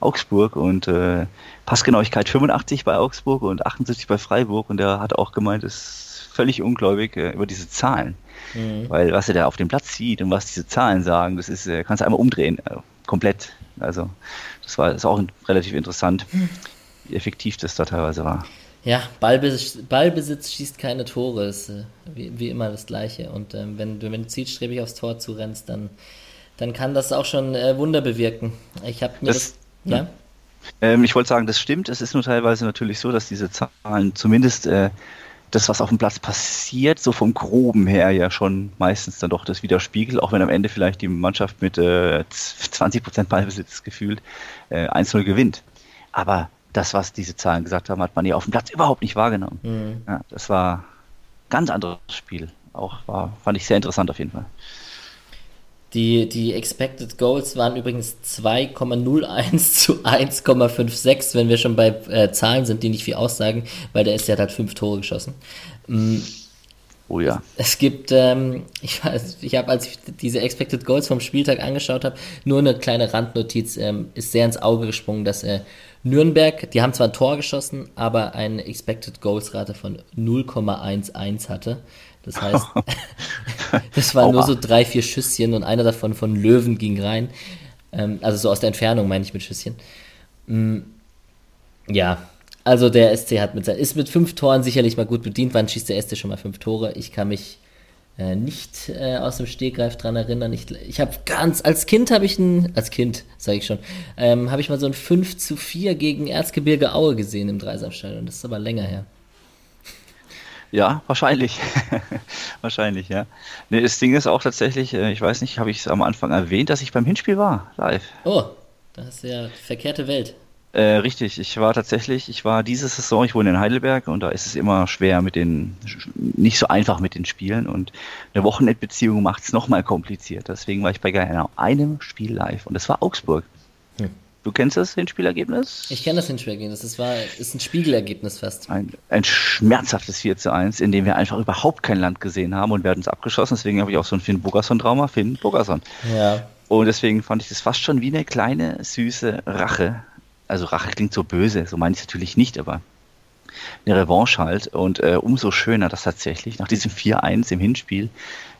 Augsburg und äh, Passgenauigkeit 85 bei Augsburg und 78 bei Freiburg. Und er hat auch gemeint, es völlig ungläubig äh, über diese Zahlen. Mhm. Weil was er da auf dem Platz sieht und was diese Zahlen sagen, das ist, äh, kannst du einmal umdrehen, äh, komplett. Also das war ist auch relativ interessant, mhm. wie effektiv das da teilweise war. Ja, Ballbesitz, Ballbesitz schießt keine Tore, ist äh, wie, wie, immer das Gleiche. Und ähm, wenn, du, wenn du zielstrebig aufs Tor zurennst, dann, dann kann das auch schon äh, Wunder bewirken. Ich habe mir das, das ja. Ähm, ich wollte sagen, das stimmt. Es ist nur teilweise natürlich so, dass diese Zahlen zumindest äh, das, was auf dem Platz passiert, so vom Groben her ja schon meistens dann doch das widerspiegelt, auch wenn am Ende vielleicht die Mannschaft mit äh, 20% Ballbesitz gefühlt äh, 1-0 gewinnt. Aber das, was diese Zahlen gesagt haben, hat man ja auf dem Platz überhaupt nicht wahrgenommen. Mhm. Ja, das war ein ganz anderes Spiel. Auch war, fand ich sehr interessant auf jeden Fall. Die, die Expected Goals waren übrigens 2,01 zu 1,56, wenn wir schon bei äh, Zahlen sind, die nicht viel aussagen, weil der ist ja hat fünf Tore geschossen. Mhm. Oh ja. Es gibt, ähm, ich weiß, ich habe, als ich diese Expected Goals vom Spieltag angeschaut habe, nur eine kleine Randnotiz, ähm, ist sehr ins Auge gesprungen, dass er Nürnberg, die haben zwar ein Tor geschossen, aber eine Expected Goals Rate von 0,11 hatte. Das heißt, das waren nur so drei, vier Schüsschen und einer davon von Löwen ging rein. Ähm, also so aus der Entfernung meine ich mit Schüsschen. Mm, ja, also der SC hat mit, ist mit fünf Toren sicherlich mal gut bedient. Wann schießt der SC schon mal fünf Tore? Ich kann mich äh, nicht äh, aus dem Stegreif dran erinnern. Ich, ich habe ganz, als Kind habe ich ein, als Kind, sage ich schon, ähm, habe ich mal so ein 5 zu 4 gegen Erzgebirge Aue gesehen im Dreisamstadion. Das ist aber länger her. Ja, wahrscheinlich. wahrscheinlich, ja. Nee, das Ding ist auch tatsächlich, äh, ich weiß nicht, habe ich es am Anfang erwähnt, dass ich beim Hinspiel war, live. Oh, das ist ja verkehrte Welt. Äh, richtig, ich war tatsächlich, ich war diese Saison, ich wohne in Heidelberg und da ist es immer schwer mit den, nicht so einfach mit den Spielen und eine Wochenendbeziehung macht es nochmal kompliziert. Deswegen war ich bei genau einem Spiel live und das war Augsburg. Hm. Du kennst das Hinspielergebnis? Ich kenne das Hinspielergebnis. Das war, ist ein Spiegelergebnis fast. Ein, ein schmerzhaftes 4 zu 1, in dem wir einfach überhaupt kein Land gesehen haben und werden es abgeschossen. Deswegen habe ich auch so ein Finn Bogerson-Trauma. Finn Bogerson. Ja. Und deswegen fand ich das fast schon wie eine kleine, süße Rache also Rache klingt so böse, so meine ich es natürlich nicht, aber eine Revanche halt. Und äh, umso schöner, dass tatsächlich nach diesem 4-1 im Hinspiel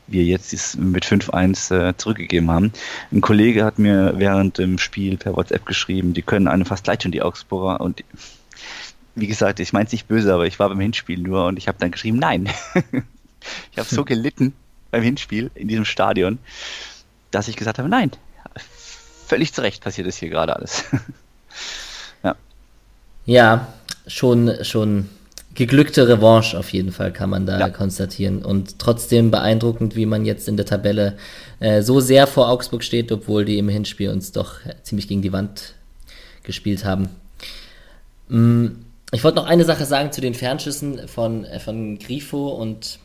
wir jetzt mit 5-1 äh, zurückgegeben haben. Ein Kollege hat mir während dem Spiel per WhatsApp geschrieben, die können einem fast leid tun, die Augsburger. Und wie gesagt, ich meine es nicht böse, aber ich war beim Hinspiel nur und ich habe dann geschrieben, nein. ich habe so gelitten beim Hinspiel in diesem Stadion, dass ich gesagt habe, nein, völlig zurecht passiert es hier gerade alles. Ja, schon, schon geglückte Revanche auf jeden Fall kann man da ja. konstatieren. Und trotzdem beeindruckend, wie man jetzt in der Tabelle äh, so sehr vor Augsburg steht, obwohl die im Hinspiel uns doch ziemlich gegen die Wand gespielt haben. Mm, ich wollte noch eine Sache sagen zu den Fernschüssen von, äh, von Grifo und,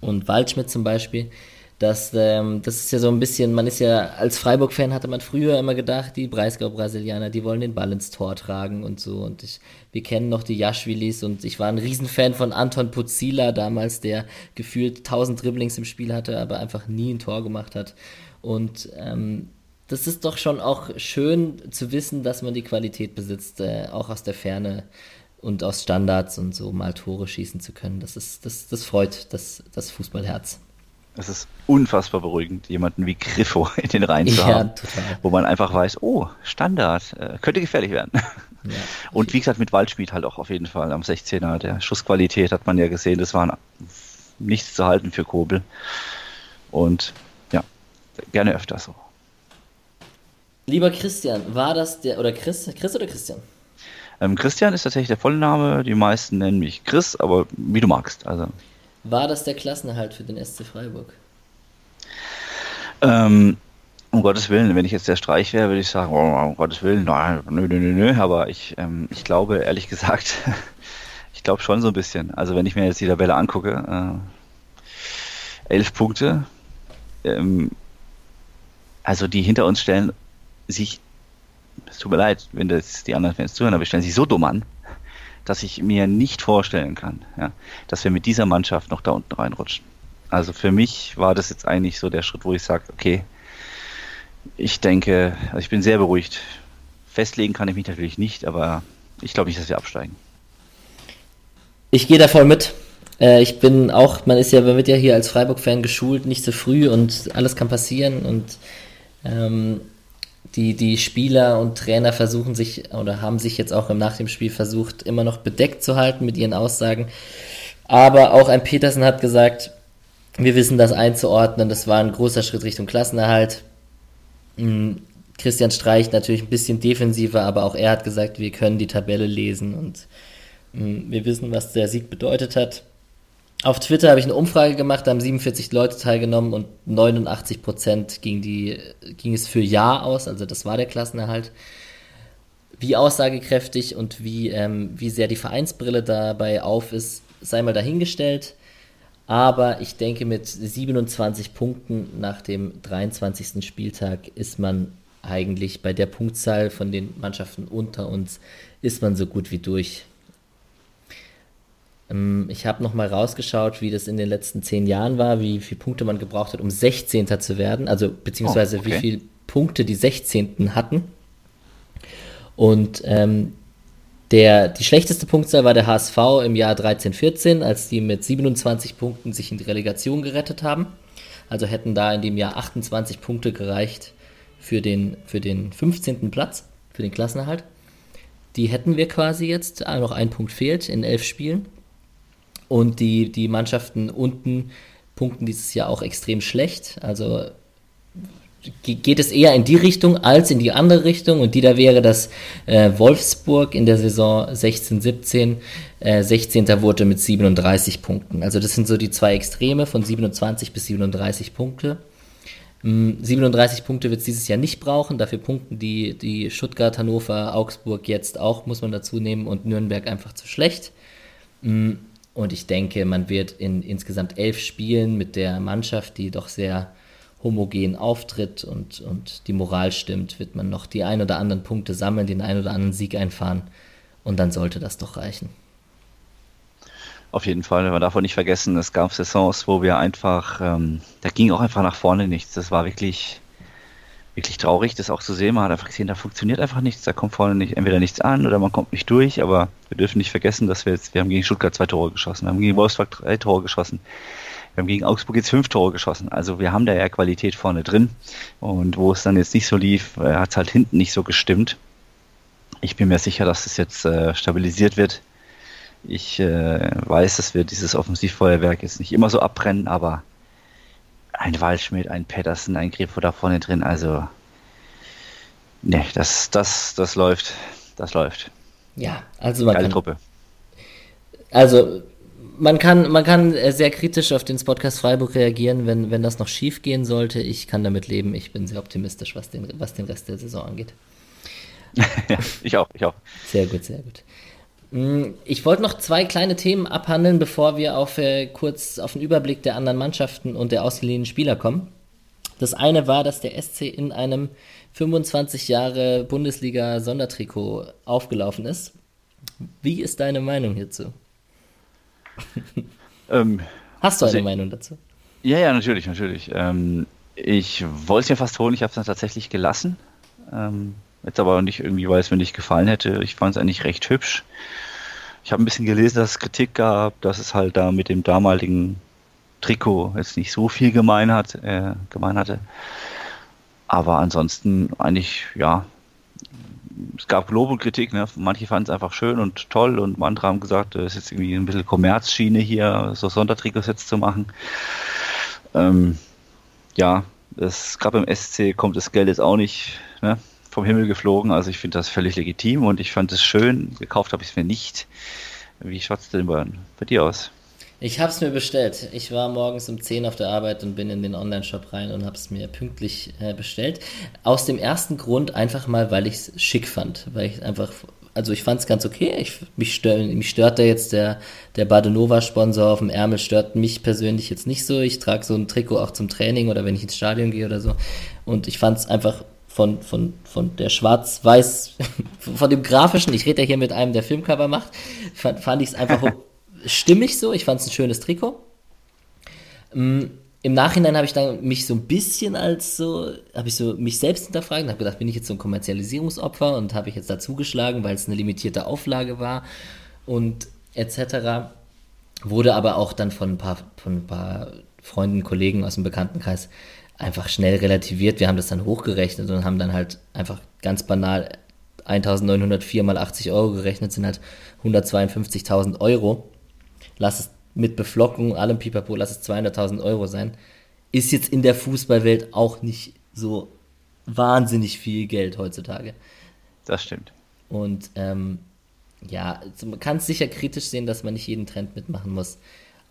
und Waldschmidt zum Beispiel dass ähm, das ist ja so ein bisschen, man ist ja als Freiburg-Fan hatte man früher immer gedacht, die Breisgau-Brasilianer, die wollen den Ball ins Tor tragen und so. Und ich, wir kennen noch die Jaschwilis und ich war ein Riesenfan von Anton Puzila damals, der gefühlt 1000 Dribblings im Spiel hatte, aber einfach nie ein Tor gemacht hat. Und ähm, das ist doch schon auch schön zu wissen, dass man die Qualität besitzt, äh, auch aus der Ferne und aus Standards und so mal Tore schießen zu können. Das ist, das, das freut das, das Fußballherz. Es ist unfassbar beruhigend, jemanden wie Griffo in den Reihen zu haben, total. wo man einfach weiß, oh, Standard, äh, könnte gefährlich werden. Ja, und wie gesagt, mit Waldschmied halt auch auf jeden Fall am 16er. Der Schussqualität hat man ja gesehen, das war nichts zu halten für Kobel. Und ja, gerne öfter so. Lieber Christian, war das der, oder Chris, Chris oder Christian? Ähm, Christian ist tatsächlich der volle Name, die meisten nennen mich Chris, aber wie du magst. Also war das der Klassenerhalt für den SC Freiburg? Ähm, um Gottes Willen, wenn ich jetzt der Streich wäre, würde ich sagen, oh, um Gottes Willen, nein, nö, nö, nö, nö. Aber ich, ähm, ich glaube, ehrlich gesagt, ich glaube schon so ein bisschen. Also wenn ich mir jetzt die Tabelle angucke, äh, elf Punkte, ähm, also die hinter uns stellen sich, es tut mir leid, wenn das die anderen Fans zuhören, aber stellen sich so dumm an dass ich mir nicht vorstellen kann, ja, dass wir mit dieser Mannschaft noch da unten reinrutschen. Also für mich war das jetzt eigentlich so der Schritt, wo ich sage, okay, ich denke, also ich bin sehr beruhigt. Festlegen kann ich mich natürlich nicht, aber ich glaube nicht, dass wir absteigen. Ich gehe da voll mit. Äh, ich bin auch, man ist ja, man wird ja hier als Freiburg-Fan geschult, nicht so früh und alles kann passieren und ähm, die, die Spieler und Trainer versuchen sich oder haben sich jetzt auch nach dem Spiel versucht, immer noch bedeckt zu halten mit ihren Aussagen. Aber auch ein Petersen hat gesagt, wir wissen das einzuordnen, das war ein großer Schritt Richtung Klassenerhalt. Hm, Christian Streich natürlich ein bisschen defensiver, aber auch er hat gesagt, wir können die Tabelle lesen und hm, wir wissen, was der Sieg bedeutet hat. Auf Twitter habe ich eine Umfrage gemacht, da haben 47 Leute teilgenommen und 89 Prozent ging, ging es für Ja aus, also das war der Klassenerhalt. Wie aussagekräftig und wie, ähm, wie sehr die Vereinsbrille dabei auf ist, sei mal dahingestellt. Aber ich denke, mit 27 Punkten nach dem 23. Spieltag ist man eigentlich bei der Punktzahl von den Mannschaften unter uns, ist man so gut wie durch. Ähm, ich habe nochmal rausgeschaut, wie das in den letzten zehn Jahren war, wie viele Punkte man gebraucht hat, um 16. zu werden, also beziehungsweise oh, okay. wie viele Punkte die 16. hatten. Und ähm, der, die schlechteste Punktzahl war der HSV im Jahr 13-14, als die mit 27 Punkten sich in die Relegation gerettet haben. Also hätten da in dem Jahr 28 Punkte gereicht für den, für den 15. Platz, für den Klassenerhalt. Die hätten wir quasi jetzt, ah, noch ein Punkt fehlt in elf Spielen. Und die, die Mannschaften unten punkten dieses Jahr auch extrem schlecht. Also geht es eher in die Richtung als in die andere Richtung. Und die da wäre das äh, Wolfsburg in der Saison 16-17. Äh, 16. wurde mit 37 Punkten. Also das sind so die zwei Extreme von 27 bis 37 Punkte. 37 hm, Punkte wird es dieses Jahr nicht brauchen. Dafür punkten die, die Stuttgart, Hannover, Augsburg jetzt auch, muss man dazu nehmen, und Nürnberg einfach zu schlecht. Und ich denke, man wird in insgesamt elf Spielen mit der Mannschaft, die doch sehr homogen auftritt und, und die Moral stimmt, wird man noch die ein oder anderen Punkte sammeln, den ein oder anderen Sieg einfahren. Und dann sollte das doch reichen. Auf jeden Fall, man darf auch nicht vergessen, es gab Saisons, wo wir einfach, ähm, da ging auch einfach nach vorne nichts. Das war wirklich wirklich traurig, das auch zu sehen. Man hat einfach gesehen, da funktioniert einfach nichts, da kommt vorne nicht, entweder nichts an oder man kommt nicht durch, aber wir dürfen nicht vergessen, dass wir jetzt, wir haben gegen Stuttgart zwei Tore geschossen, wir haben gegen Wolfsburg drei Tore geschossen, wir haben gegen Augsburg jetzt fünf Tore geschossen. Also wir haben da ja Qualität vorne drin. Und wo es dann jetzt nicht so lief, äh, hat es halt hinten nicht so gestimmt. Ich bin mir sicher, dass es jetzt äh, stabilisiert wird. Ich äh, weiß, dass wir dieses Offensivfeuerwerk jetzt nicht immer so abbrennen, aber ein Waldschmidt, ein Pedersen, ein Grifo da vorne drin. Also, ne, das, das, das läuft. Das läuft. Ja, also man Geile kann, Truppe. Also, man kann, man kann sehr kritisch auf den Podcast Freiburg reagieren, wenn, wenn das noch schief gehen sollte. Ich kann damit leben. Ich bin sehr optimistisch, was den, was den Rest der Saison angeht. ja, ich auch, ich auch. Sehr gut, sehr gut. Mm, ich wollte noch zwei kleine Themen abhandeln, bevor wir auf, äh, kurz auf den Überblick der anderen Mannschaften und der ausgeliehenen Spieler kommen. Das eine war, dass der SC in einem 25 Jahre Bundesliga Sondertrikot aufgelaufen ist. Wie ist deine Meinung hierzu? Ähm, Hast du eine also, Meinung dazu? Ja, ja, natürlich, natürlich. Ähm, ich wollte es ja fast holen, ich habe es dann tatsächlich gelassen. Ähm, Jetzt aber nicht irgendwie, weil es mir nicht gefallen hätte. Ich fand es eigentlich recht hübsch. Ich habe ein bisschen gelesen, dass es Kritik gab, dass es halt da mit dem damaligen Trikot jetzt nicht so viel gemein hat, äh, gemein hatte. Aber ansonsten eigentlich, ja, es gab Lob und Kritik, ne? Manche fanden es einfach schön und toll und andere haben gesagt, es ist jetzt irgendwie ein bisschen Kommerzschiene hier, so Sondertrikots jetzt zu machen. Ähm, ja, es gab im SC kommt das Geld jetzt auch nicht, ne? Vom Himmel geflogen. Also ich finde das völlig legitim und ich fand es schön. Gekauft habe ich es mir nicht. Wie schaut es denn bei, dir aus? Ich habe es mir bestellt. Ich war morgens um 10 auf der Arbeit und bin in den Online-Shop rein und habe es mir pünktlich äh, bestellt. Aus dem ersten Grund einfach mal, weil ich es schick fand. Weil ich einfach, also ich fand es ganz okay. Ich, mich, stör, mich stört da jetzt der, der Badenova-Sponsor auf dem Ärmel, stört mich persönlich jetzt nicht so. Ich trage so ein Trikot auch zum Training oder wenn ich ins Stadion gehe oder so. Und ich fand es einfach von, von, von der Schwarz-Weiß, von dem Grafischen, ich rede ja hier mit einem, der Filmcover macht, fand, fand ich es einfach stimmig so. Ich fand es ein schönes Trikot. Mm, Im Nachhinein habe ich dann mich so ein bisschen als so, habe ich so mich selbst hinterfragt und habe gedacht, bin ich jetzt so ein Kommerzialisierungsopfer und habe ich jetzt dazu geschlagen, weil es eine limitierte Auflage war und etc. wurde aber auch dann von ein paar, von ein paar Freunden, Kollegen aus dem Bekanntenkreis einfach schnell relativiert. Wir haben das dann hochgerechnet und haben dann halt einfach ganz banal 1904 mal 80 Euro gerechnet, sind halt 152.000 Euro. Lass es mit Beflockung, allem Pipapo, lass es 200.000 Euro sein. Ist jetzt in der Fußballwelt auch nicht so wahnsinnig viel Geld heutzutage. Das stimmt. Und ähm, ja, also man kann es sicher kritisch sehen, dass man nicht jeden Trend mitmachen muss.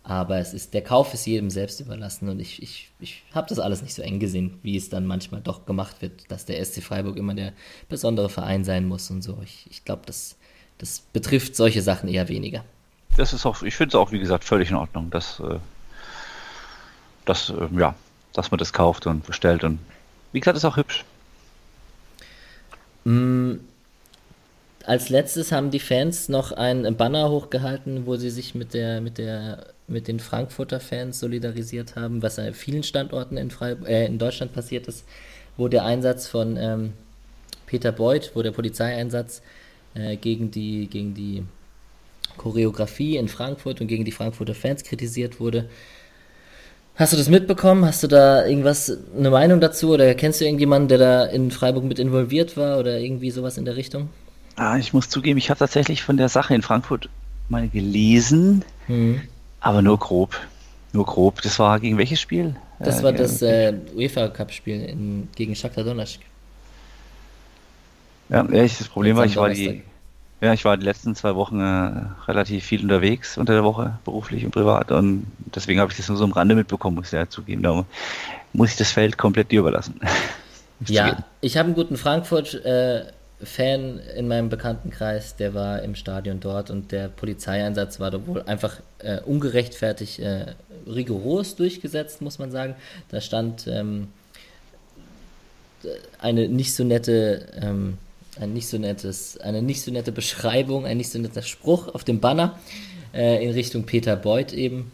Aber es ist, der Kauf ist jedem selbst überlassen und ich, ich, ich habe das alles nicht so eng gesehen, wie es dann manchmal doch gemacht wird, dass der SC Freiburg immer der besondere Verein sein muss und so. Ich, ich glaube, das, das betrifft solche Sachen eher weniger. Das ist auch, ich finde es auch, wie gesagt, völlig in Ordnung, dass, äh, dass, äh, ja, dass man das kauft und bestellt und wie gesagt, ist auch hübsch. Mm, als letztes haben die Fans noch ein Banner hochgehalten, wo sie sich mit der, mit der, mit den Frankfurter Fans solidarisiert haben, was an vielen Standorten in, äh, in Deutschland passiert ist, wo der Einsatz von ähm, Peter Beuth, wo der Polizeieinsatz äh, gegen die, gegen die Choreografie in Frankfurt und gegen die Frankfurter Fans kritisiert wurde. Hast du das mitbekommen? Hast du da irgendwas, eine Meinung dazu? Oder kennst du irgendjemanden, der da in Freiburg mit involviert war oder irgendwie sowas in der Richtung? Ah, ich muss zugeben, ich habe tatsächlich von der Sache in Frankfurt mal gelesen, mhm. aber nur grob. Nur grob. Das war gegen welches Spiel? Das äh, war das äh, UEFA Cup Spiel gegen Shakhtar Donetsk. Ja, das Problem war, ich war die ja, ich war die letzten zwei Wochen äh, relativ viel unterwegs unter der Woche, beruflich und privat und deswegen habe ich das nur so am Rande mitbekommen, muss ich ja zugeben. Da muss ich das Feld komplett dir überlassen. ja, ich habe einen guten Frankfurt äh, Fan in meinem Bekanntenkreis, der war im Stadion dort und der Polizeieinsatz war da wohl einfach äh, ungerechtfertigt äh, rigoros durchgesetzt, muss man sagen. Da stand ähm, eine nicht so nette, ähm, ein nicht so nettes, eine nicht so nette Beschreibung, ein nicht so netter Spruch auf dem Banner äh, in Richtung Peter Beuth eben.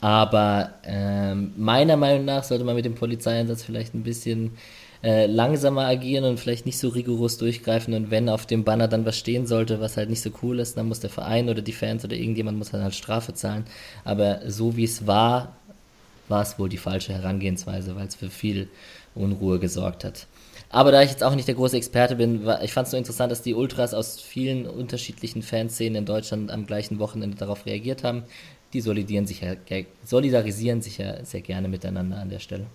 Aber ähm, meiner Meinung nach sollte man mit dem Polizeieinsatz vielleicht ein bisschen äh, langsamer agieren und vielleicht nicht so rigoros durchgreifen. Und wenn auf dem Banner dann was stehen sollte, was halt nicht so cool ist, dann muss der Verein oder die Fans oder irgendjemand muss dann halt Strafe zahlen. Aber so wie es war, war es wohl die falsche Herangehensweise, weil es für viel Unruhe gesorgt hat. Aber da ich jetzt auch nicht der große Experte bin, war, ich fand es so interessant, dass die Ultras aus vielen unterschiedlichen Fanszenen in Deutschland am gleichen Wochenende darauf reagiert haben. Die sich ja, solidarisieren sich ja sehr gerne miteinander an der Stelle.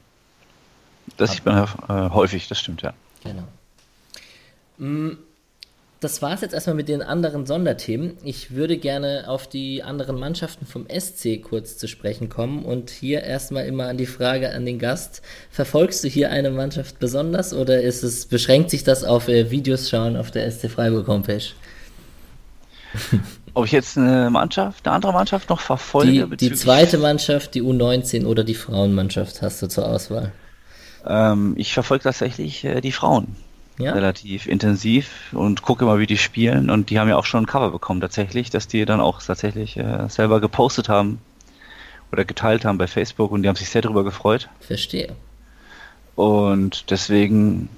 Das sieht man äh, häufig, das stimmt, ja. Genau. Mm, das war es jetzt erstmal mit den anderen Sonderthemen. Ich würde gerne auf die anderen Mannschaften vom SC kurz zu sprechen kommen und hier erstmal immer an die Frage an den Gast. Verfolgst du hier eine Mannschaft besonders oder ist es, beschränkt sich das auf äh, Videos schauen auf der SC Freiburg Homepage? Ob ich jetzt eine Mannschaft, eine andere Mannschaft noch verfolge? Die, die zweite Mannschaft, die U19 oder die Frauenmannschaft hast du zur Auswahl? Ähm, ich verfolge tatsächlich äh, die Frauen ja. relativ intensiv und gucke mal, wie die spielen. Und die haben ja auch schon ein Cover bekommen tatsächlich, dass die dann auch tatsächlich äh, selber gepostet haben oder geteilt haben bei Facebook und die haben sich sehr darüber gefreut. Verstehe. Und deswegen,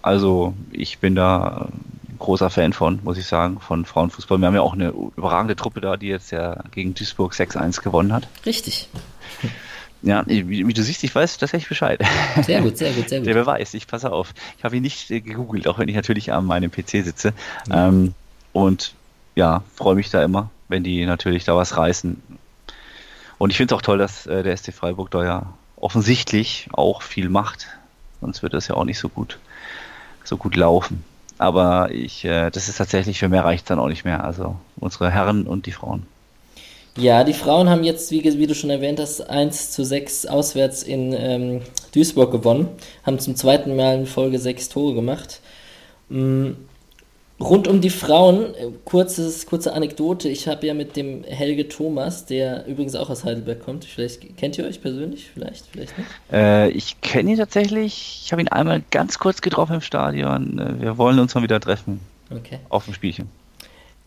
also ich bin da ein großer Fan von, muss ich sagen, von Frauenfußball. Wir haben ja auch eine überragende Truppe da, die jetzt ja gegen Duisburg 6-1 gewonnen hat. Richtig. Ja, wie, wie, du siehst, ich weiß tatsächlich Bescheid. Sehr gut, sehr gut, sehr gut. Der Beweis, ich passe auf. Ich habe ihn nicht äh, gegoogelt, auch wenn ich natürlich an meinem PC sitze. Mhm. Ähm, und ja, freue mich da immer, wenn die natürlich da was reißen. Und ich finde es auch toll, dass äh, der SC Freiburg da ja offensichtlich auch viel macht. Sonst wird das ja auch nicht so gut, so gut laufen. Aber ich, äh, das ist tatsächlich, für mehr reicht es dann auch nicht mehr. Also unsere Herren und die Frauen. Ja, die Frauen haben jetzt, wie, wie, du schon erwähnt hast, 1 zu 6 auswärts in ähm, Duisburg gewonnen, haben zum zweiten Mal in Folge 6 Tore gemacht. Mhm. Rund um die Frauen, äh, kurzes, kurze Anekdote, ich habe ja mit dem Helge Thomas, der übrigens auch aus Heidelberg kommt, vielleicht kennt ihr euch persönlich, vielleicht, vielleicht nicht? Äh, ich kenne ihn tatsächlich, ich habe ihn einmal ganz kurz getroffen im Stadion, äh, wir wollen uns mal wieder treffen. Okay. Auf dem Spielchen.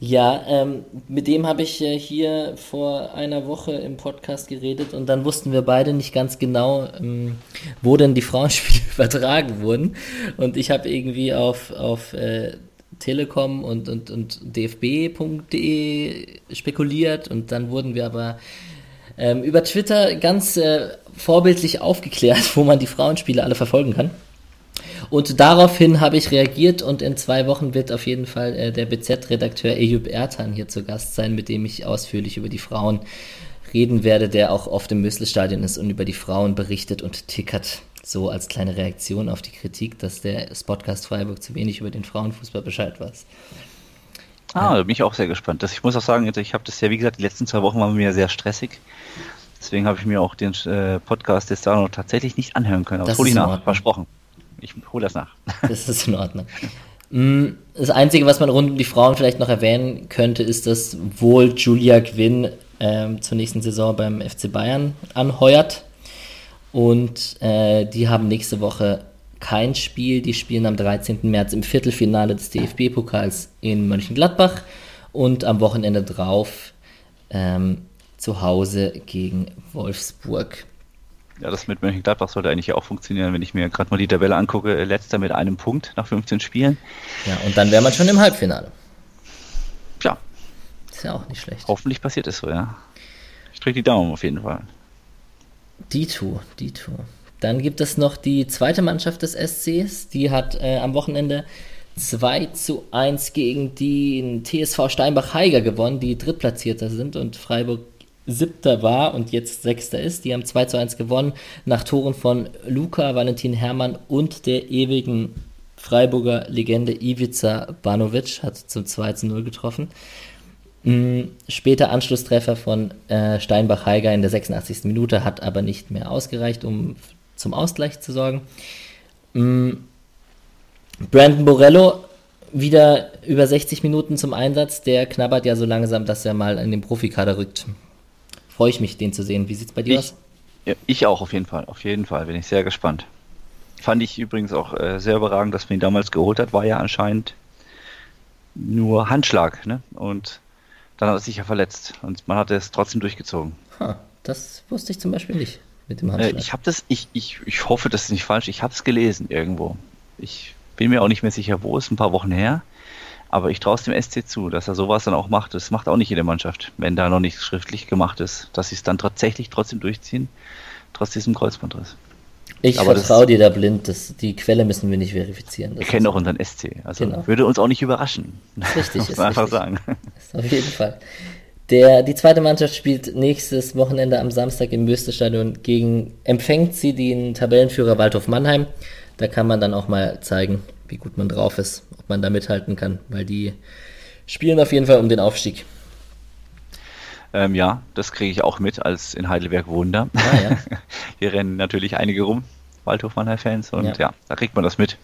Ja, ähm, mit dem habe ich äh, hier vor einer Woche im Podcast geredet und dann wussten wir beide nicht ganz genau, ähm, wo denn die Frauenspiele übertragen wurden. Und ich habe irgendwie auf, auf äh, Telekom und, und, und dfb.de spekuliert und dann wurden wir aber ähm, über Twitter ganz äh, vorbildlich aufgeklärt, wo man die Frauenspiele alle verfolgen kann. Und daraufhin habe ich reagiert und in zwei Wochen wird auf jeden Fall äh, der BZ-Redakteur Eyüp Ertan hier zu Gast sein, mit dem ich ausführlich über die Frauen reden werde, der auch oft im Müsselstadion ist und über die Frauen berichtet und tickert. So als kleine Reaktion auf die Kritik, dass der Podcast Freiburg zu wenig über den Frauenfußball Bescheid weiß. Ah, da bin ich auch sehr gespannt. Das, ich muss auch sagen, ich habe das ja, wie gesagt, die letzten zwei Wochen waren mir sehr stressig. Deswegen habe ich mir auch den äh, Podcast des noch tatsächlich nicht anhören können. Aber das hole ich nach, versprochen. Ich hole das nach. Das ist in Ordnung. Mm, das Einzige, was man rund um die Frauen vielleicht noch erwähnen könnte, ist, dass wohl Julia Quinn ähm, zur nächsten Saison beim FC Bayern anheuert. Und äh, die haben nächste Woche kein Spiel. Die spielen am 13. März im Viertelfinale des DFB-Pokals in Mönchengladbach und am Wochenende drauf ähm, zu Hause gegen Wolfsburg. Ja, das mit Mönchengladbach sollte eigentlich auch funktionieren, wenn ich mir gerade mal die Tabelle angucke. Letzter mit einem Punkt nach 15 Spielen. Ja, und dann wäre man schon im Halbfinale. Ja. Ist ja auch nicht schlecht. Hoffentlich passiert es so, ja. Ich drücke die Daumen auf jeden Fall. Dito, Dito. Dann gibt es noch die zweite Mannschaft des SCs, die hat äh, am Wochenende 2 zu 1 gegen den TSV Steinbach-Heiger gewonnen, die Drittplatzierter sind und Freiburg siebter war und jetzt sechster ist. Die haben 2 zu 1 gewonnen nach Toren von Luca, Valentin Herrmann und der ewigen Freiburger Legende Ivica Banovic hat zum 2 zu 0 getroffen. Mm, später Anschlusstreffer von äh, Steinbach-Heiger in der 86. Minute hat aber nicht mehr ausgereicht, um zum Ausgleich zu sorgen. Mm, Brandon Borello wieder über 60 Minuten zum Einsatz. Der knabbert ja so langsam, dass er mal in den Profikader rückt. Freue ich mich, den zu sehen. Wie sieht es bei dir ich, aus? Ja, ich auch auf jeden Fall. Auf jeden Fall bin ich sehr gespannt. Fand ich übrigens auch äh, sehr überragend, dass man ihn damals geholt hat. War ja anscheinend nur Handschlag. Ne? Und dann hat er sich ja verletzt und man hat es trotzdem durchgezogen. Ha, das wusste ich zum Beispiel nicht mit dem äh, Handschlag. Äh, ich habe das, ich, ich, ich hoffe, das ist nicht falsch, ich habe es gelesen irgendwo. Ich bin mir auch nicht mehr sicher, wo, ist ein paar Wochen her. Aber ich traue es dem SC zu, dass er sowas dann auch macht. Das macht auch nicht jede Mannschaft, wenn da noch nichts schriftlich gemacht ist, dass sie es dann tatsächlich trotzdem durchziehen, trotz diesem Kreuzbandriss. Ich vertraue dir da blind, das, die Quelle müssen wir nicht verifizieren. wir kennen auch unseren SC, also genau. würde uns auch nicht überraschen. Richtig, muss man einfach richtig. sagen. Ist auf jeden Fall. Der, die zweite Mannschaft spielt nächstes Wochenende am Samstag im Würstestadion gegen, empfängt sie den Tabellenführer Waldhof Mannheim. Da kann man dann auch mal zeigen, wie gut man drauf ist, ob man da mithalten kann, weil die spielen auf jeden Fall um den Aufstieg. Ähm, ja, das kriege ich auch mit als in Heidelberg Wunder. Ah, ja. Hier rennen natürlich einige rum, Waldhof Mannheim-Fans, und ja. ja. da kriegt man das mit,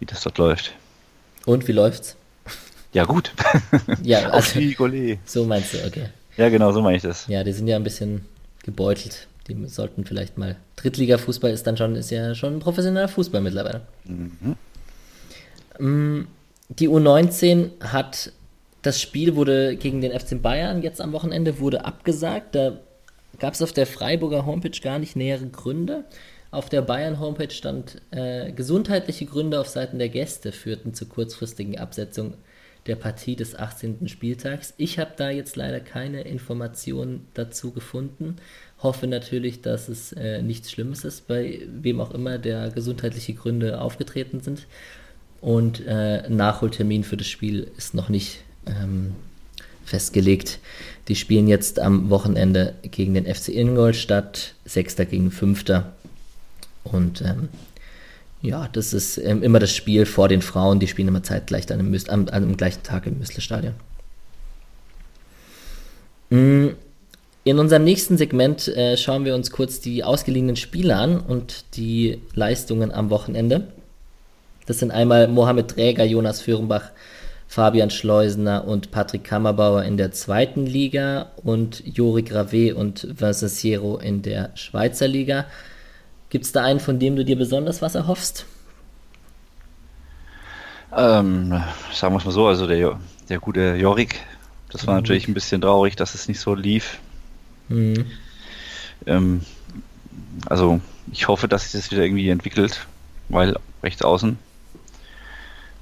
wie das dort läuft. Und wie läuft's? Ja, gut. Ja, also, so meinst du, okay. Ja, genau, so meine ich das. Ja, die sind ja ein bisschen gebeutelt. Die sollten vielleicht mal. Drittliga-Fußball ist dann schon, ist ja schon professioneller Fußball mittlerweile. Mhm. Mm, die U19 hat das Spiel wurde gegen den FC Bayern jetzt am Wochenende wurde abgesagt. Da gab es auf der Freiburger Homepage gar nicht nähere Gründe. Auf der Bayern-Homepage stand, äh, gesundheitliche Gründe auf Seiten der Gäste führten zur kurzfristigen Absetzung der Partie des 18. Spieltags. Ich habe da jetzt leider keine Informationen dazu gefunden. Hoffe natürlich, dass es äh, nichts Schlimmes ist, bei wem auch immer der gesundheitliche Gründe aufgetreten sind. Und äh, Nachholtermin für das Spiel ist noch nicht ähm, festgelegt. Die spielen jetzt am Wochenende gegen den FC Ingolstadt, Sechster gegen Fünfter. Und ähm, ja, das ist ähm, immer das Spiel vor den Frauen. Die spielen immer zeitgleich dann im, am, am gleichen Tag im Müsle-Stadion. Mm, in unserem nächsten Segment äh, schauen wir uns kurz die ausgeliehenen Spiele an und die Leistungen am Wochenende. Das sind einmal Mohamed Träger, Jonas Führenbach, Fabian Schleusener und Patrick Kammerbauer in der zweiten Liga und Jori Grave und Vincent Siero in der Schweizer Liga. Gibt es da einen, von dem du dir besonders was erhoffst? Ähm, sagen wir es mal so, also der, der gute Jorik, das war mhm. natürlich ein bisschen traurig, dass es nicht so lief. Mhm. Ähm, also ich hoffe, dass sich das wieder irgendwie entwickelt, weil rechts außen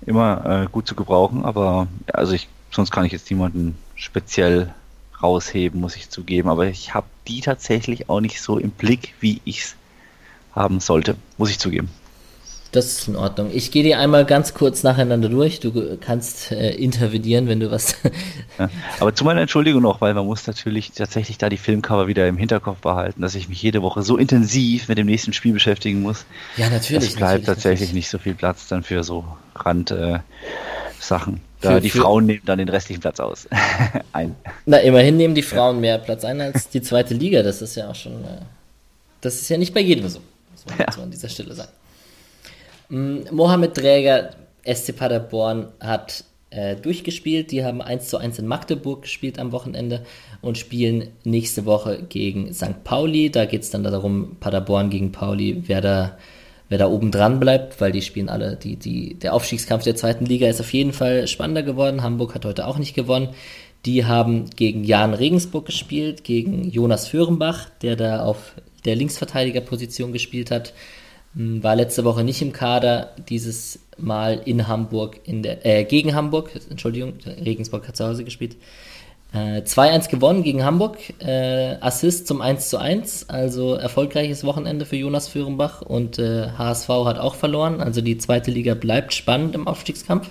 immer äh, gut zu gebrauchen, aber also ich, sonst kann ich jetzt niemanden speziell rausheben, muss ich zugeben. Aber ich habe die tatsächlich auch nicht so im Blick, wie ich es haben sollte, muss ich zugeben. Das ist in Ordnung. Ich gehe dir einmal ganz kurz nacheinander durch. Du kannst äh, intervenieren, wenn du was. ja, aber zu meiner Entschuldigung noch, weil man muss natürlich tatsächlich da die Filmcover wieder im Hinterkopf behalten, dass ich mich jede Woche so intensiv mit dem nächsten Spiel beschäftigen muss. Ja, natürlich. Es bleibt natürlich, tatsächlich natürlich. nicht so viel Platz dann für so Randsachen. Äh, da für, die für Frauen nehmen dann den restlichen Platz aus. ein. Na, immerhin nehmen die Frauen ja. mehr Platz ein als die zweite Liga. Das ist ja auch schon. Äh, das ist ja nicht bei jedem so, muss man ja. an dieser Stelle sagen. Mohamed Träger, SC Paderborn, hat äh, durchgespielt. Die haben 1 zu 1 in Magdeburg gespielt am Wochenende und spielen nächste Woche gegen St. Pauli. Da geht es dann darum, Paderborn gegen Pauli, wer da, wer da oben dran bleibt, weil die spielen alle, die, die, der Aufstiegskampf der zweiten Liga ist auf jeden Fall spannender geworden. Hamburg hat heute auch nicht gewonnen. Die haben gegen Jan Regensburg gespielt, gegen Jonas Föhrenbach, der da auf der Linksverteidigerposition gespielt hat. Hm, war letzte Woche nicht im Kader, dieses Mal in Hamburg, in der, äh, gegen Hamburg, Entschuldigung, Regensburg hat zu Hause gespielt. Äh, 2-1 gewonnen gegen Hamburg, äh, Assist zum 1-1, also erfolgreiches Wochenende für Jonas Führenbach und äh, HSV hat auch verloren, also die zweite Liga bleibt spannend im Aufstiegskampf.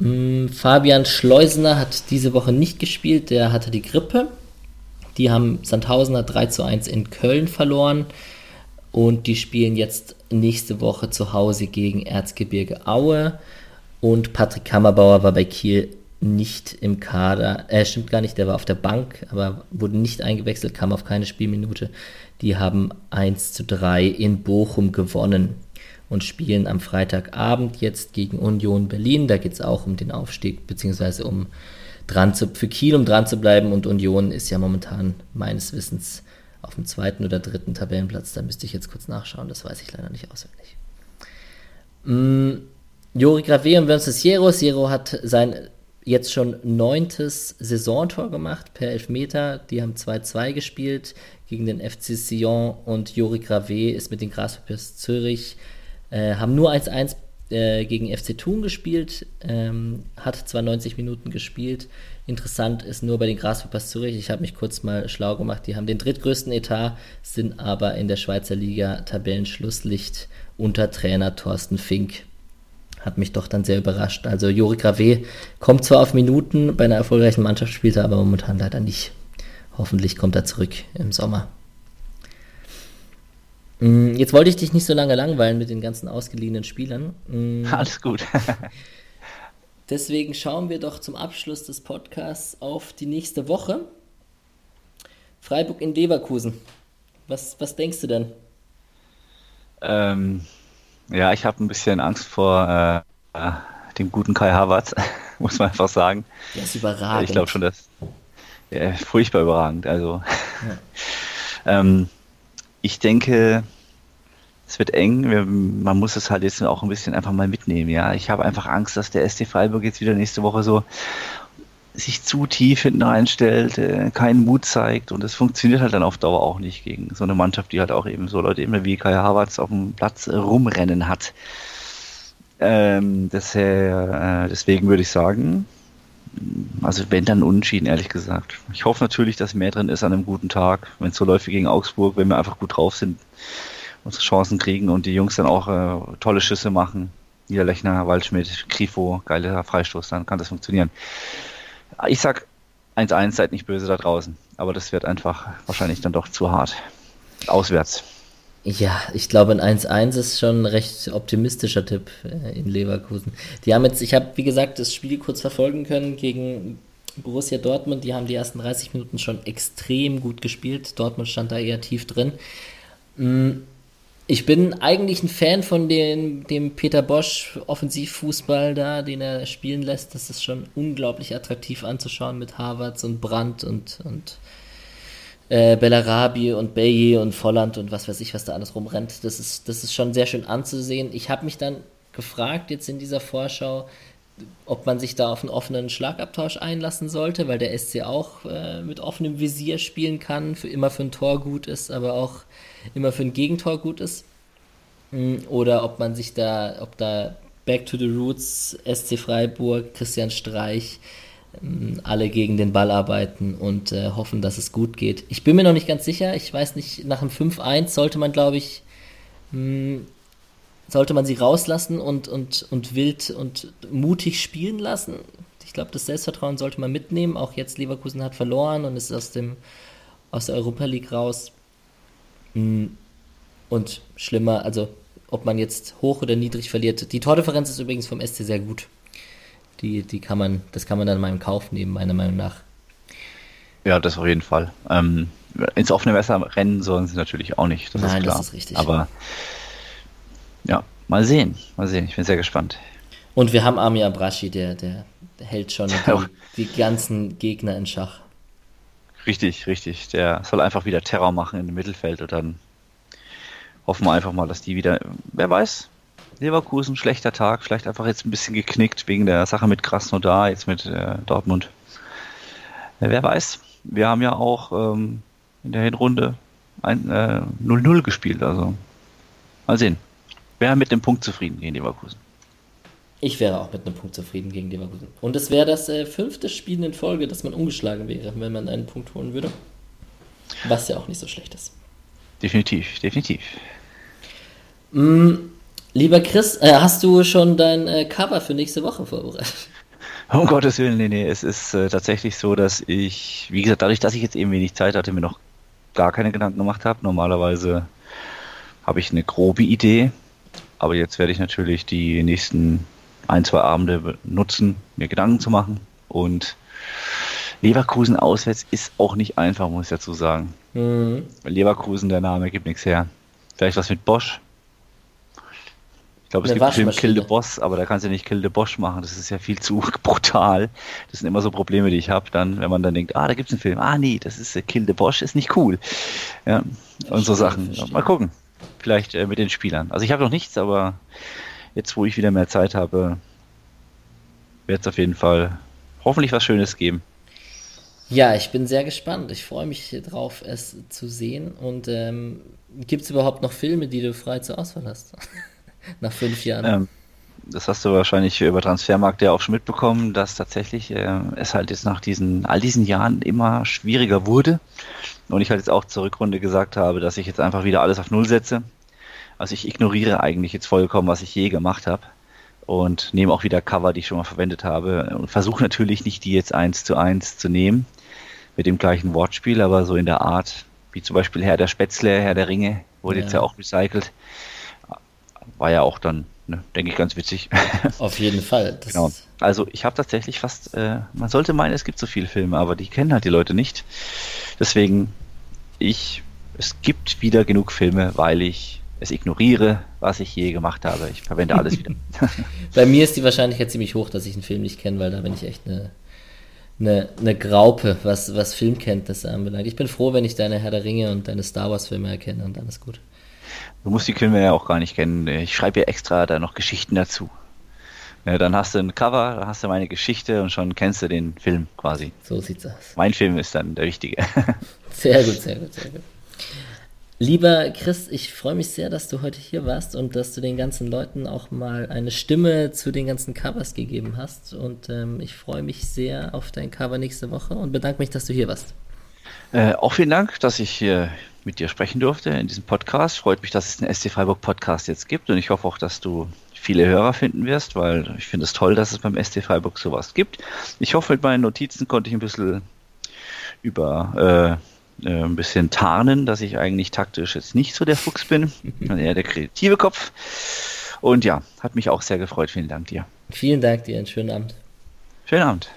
Ähm, Fabian Schleusener hat diese Woche nicht gespielt, der hatte die Grippe. Die haben Sandhausener 3 1 in Köln verloren. Und die spielen jetzt nächste Woche zu Hause gegen Erzgebirge Aue. Und Patrick Kammerbauer war bei Kiel nicht im Kader. Äh, stimmt gar nicht, der war auf der Bank, aber wurde nicht eingewechselt, kam auf keine Spielminute. Die haben 1 zu 3 in Bochum gewonnen und spielen am Freitagabend jetzt gegen Union Berlin. Da geht es auch um den Aufstieg, beziehungsweise um dran zu, für Kiel, um dran zu bleiben. Und Union ist ja momentan meines Wissens auf dem zweiten oder dritten Tabellenplatz. Da müsste ich jetzt kurz nachschauen, das weiß ich leider nicht auswendig. Mm, Jori Grave und Vincent Siero. Siero hat sein jetzt schon neuntes Saisontor gemacht per Elfmeter. Die haben 2-2 gespielt gegen den FC Sion und Jori Grave ist mit den Grasshoppers Zürich, äh, haben nur 1-1 äh, gegen FC Thun gespielt, ähm, hat zwar 90 Minuten gespielt, Interessant ist nur bei den Grasshoppers Zürich, ich habe mich kurz mal schlau gemacht, die haben den drittgrößten Etat, sind aber in der Schweizer Liga Tabellenschlusslicht unter Trainer Thorsten Fink. Hat mich doch dann sehr überrascht. Also Jori Grave kommt zwar auf Minuten bei einer erfolgreichen Mannschaft, spielt er aber momentan leider nicht. Hoffentlich kommt er zurück im Sommer. Mm, jetzt wollte ich dich nicht so lange langweilen mit den ganzen ausgeliehenen Spielern. Mm. Alles gut. Deswegen schauen wir doch zum Abschluss des Podcasts auf die nächste Woche. Freiburg in Leverkusen. Was, was denkst du denn? Ähm, ja, ich habe ein bisschen Angst vor äh, dem guten Kai Havertz, muss man einfach sagen. Der ist überragend. Ich glaube schon, dass ja, furchtbar überragend. Also, ja. ähm, ich denke, es wird eng. Man muss es halt jetzt auch ein bisschen einfach mal mitnehmen. Ja, ich habe einfach Angst, dass der SC Freiburg jetzt wieder nächste Woche so sich zu tief hinten reinstellt, äh, keinen Mut zeigt und es funktioniert halt dann auf Dauer auch nicht gegen so eine Mannschaft, die halt auch eben so Leute immer wie Kai Havertz auf dem Platz rumrennen hat. Ähm, das, äh, deswegen würde ich sagen, also wenn dann unentschieden, ehrlich gesagt. Ich hoffe natürlich, dass mehr drin ist an einem guten Tag, wenn es so läuft wie gegen Augsburg, wenn wir einfach gut drauf sind, unsere Chancen kriegen und die Jungs dann auch äh, tolle Schüsse machen. Niederlechner, Waldschmidt, Grifo, geiler Freistoß, dann kann das funktionieren. Ich sag 1-1, seid nicht böse da draußen, aber das wird einfach wahrscheinlich dann doch zu hart. Auswärts. Ja, ich glaube, ein 1-1 ist schon ein recht optimistischer Tipp äh, in Leverkusen. Die haben jetzt, ich habe, wie gesagt, das Spiel kurz verfolgen können gegen Borussia Dortmund. Die haben die ersten 30 Minuten schon extrem gut gespielt. Dortmund stand da eher tief drin. Ich bin eigentlich ein Fan von dem, dem Peter Bosch Offensivfußball da, den er spielen lässt. Das ist schon unglaublich attraktiv anzuschauen mit Havertz und Brandt und, und äh, Bellarabi und Baye und Volland und was weiß ich, was da alles rumrennt. Das ist, das ist schon sehr schön anzusehen. Ich habe mich dann gefragt jetzt in dieser Vorschau, ob man sich da auf einen offenen Schlagabtausch einlassen sollte, weil der SC auch äh, mit offenem Visier spielen kann, für immer für ein Tor gut ist, aber auch immer für ein Gegentor gut ist. Mm, oder ob man sich da, ob da Back to the Roots, SC Freiburg, Christian Streich, ähm, alle gegen den Ball arbeiten und äh, hoffen, dass es gut geht. Ich bin mir noch nicht ganz sicher. Ich weiß nicht, nach dem 5-1 sollte man, glaube ich, mh, hm, sollte man sie rauslassen und, und, und wild und mutig spielen lassen. Ich glaube, das Selbstvertrauen sollte man mitnehmen. Auch jetzt Leverkusen hat verloren und ist aus, dem, aus der Europa League raus. Hm, und schlimmer, also ob man jetzt hoch oder niedrig verliert. Die Tordifferenz ist übrigens vom SC sehr gut. Die, die kann man, das kann man dann mal in Kauf nehmen, meiner Meinung nach. Ja, das auf jeden Fall. Ähm, ins offene Messer rennen sollen sie natürlich auch nicht. Das Nein, ist klar. das ist richtig. Aber ja, mal sehen. Mal sehen. Ich bin sehr gespannt. Und wir haben Amir Abrashi, der, der, der hält schon die, die ganzen Gegner in Schach. Richtig, richtig. Der soll einfach wieder Terror machen in dem Mittelfeld und dann hoffen wir einfach mal, dass die wieder, wer weiß, Leverkusen, schlechter Tag, vielleicht einfach jetzt ein bisschen geknickt wegen der Sache mit Krasnodar, jetzt mit äh, Dortmund. Ja, wer weiß, wir haben ja auch ähm, in der Hinrunde 0-0 äh, gespielt, also mal sehen. Wer mit dem Punkt zufrieden gegen Leverkusen? Ich wäre auch mit einem Punkt zufrieden gegen Leverkusen. Und es wäre das äh, fünfte Spiel in Folge, dass man ungeschlagen wäre, wenn man einen Punkt holen würde. Was ja auch nicht so schlecht ist. Definitiv, definitiv. Mm, lieber Chris, äh, hast du schon dein äh, Cover für nächste Woche vorbereitet? Um Gottes Willen, nee, nee. Es ist äh, tatsächlich so, dass ich, wie gesagt, dadurch, dass ich jetzt eben wenig Zeit hatte, mir noch gar keine Gedanken gemacht habe. Normalerweise habe ich eine grobe Idee, aber jetzt werde ich natürlich die nächsten ein, zwei Abende nutzen, mir Gedanken zu machen. Und Leverkusen auswärts ist auch nicht einfach, muss ich dazu sagen. Mhm. Leverkusen, der Name gibt nichts her. Vielleicht was mit Bosch. Ich glaube, es gibt einen Film Kill the Boss, aber da kannst du nicht Kill the Bosch machen. Das ist ja viel zu brutal. Das sind immer so Probleme, die ich habe, dann, wenn man dann denkt, ah, da gibt es einen Film. Ah, nee, das ist äh, Kill the Bosch, ist nicht cool. Ja, und so Sachen. Mal gucken. Vielleicht äh, mit den Spielern. Also ich habe noch nichts, aber jetzt, wo ich wieder mehr Zeit habe, wird es auf jeden Fall hoffentlich was Schönes geben. Ja, ich bin sehr gespannt. Ich freue mich drauf, es zu sehen. Und ähm, gibt es überhaupt noch Filme, die du frei zur Auswahl hast? Nach fünf Jahren. Ähm, das hast du wahrscheinlich über Transfermarkt ja auch schon mitbekommen, dass tatsächlich äh, es halt jetzt nach diesen all diesen Jahren immer schwieriger wurde. Und ich halt jetzt auch zur Rückrunde gesagt habe, dass ich jetzt einfach wieder alles auf Null setze. Also ich ignoriere eigentlich jetzt vollkommen, was ich je gemacht habe und nehme auch wieder Cover, die ich schon mal verwendet habe und versuche natürlich nicht die jetzt eins zu eins zu nehmen mit dem gleichen Wortspiel, aber so in der Art, wie zum Beispiel Herr der Spätzle, Herr der Ringe, wurde ja. jetzt ja auch recycelt. War ja auch dann, ne, denke ich, ganz witzig. Auf jeden Fall. genau. Also ich habe tatsächlich fast, äh, man sollte meinen, es gibt so viele Filme, aber die kennen halt die Leute nicht. Deswegen, ich, es gibt wieder genug Filme, weil ich es ignoriere, was ich je gemacht habe. Ich verwende alles wieder. Bei mir ist die Wahrscheinlichkeit ziemlich hoch, dass ich einen Film nicht kenne, weil da bin ich echt eine, eine, eine Graupe, was, was Filmkenntnisse anbelangt. Ich bin froh, wenn ich deine Herr der Ringe und deine Star Wars Filme erkenne und dann ist gut. Du musst die Filme ja auch gar nicht kennen. Ich schreibe ja extra da noch Geschichten dazu. Ja, dann hast du ein Cover, dann hast du meine Geschichte und schon kennst du den Film quasi. So sieht's aus. Mein Film ist dann der wichtige. Sehr gut, sehr gut, sehr gut. Lieber Chris, ich freue mich sehr, dass du heute hier warst und dass du den ganzen Leuten auch mal eine Stimme zu den ganzen Covers gegeben hast. Und ähm, ich freue mich sehr auf dein Cover nächste Woche und bedanke mich, dass du hier warst. Äh, auch vielen Dank, dass ich hier mit dir sprechen durfte in diesem Podcast. Freut mich, dass es den SC Freiburg Podcast jetzt gibt und ich hoffe auch, dass du viele Hörer finden wirst, weil ich finde es toll, dass es beim SC Freiburg sowas gibt. Ich hoffe, mit meinen Notizen konnte ich ein bisschen über äh, äh, ein bisschen tarnen, dass ich eigentlich taktisch jetzt nicht so der Fuchs bin, sondern eher der kreative Kopf. Und ja, hat mich auch sehr gefreut. Vielen Dank dir. Vielen Dank dir. Einen schönen Abend. Schönen Abend.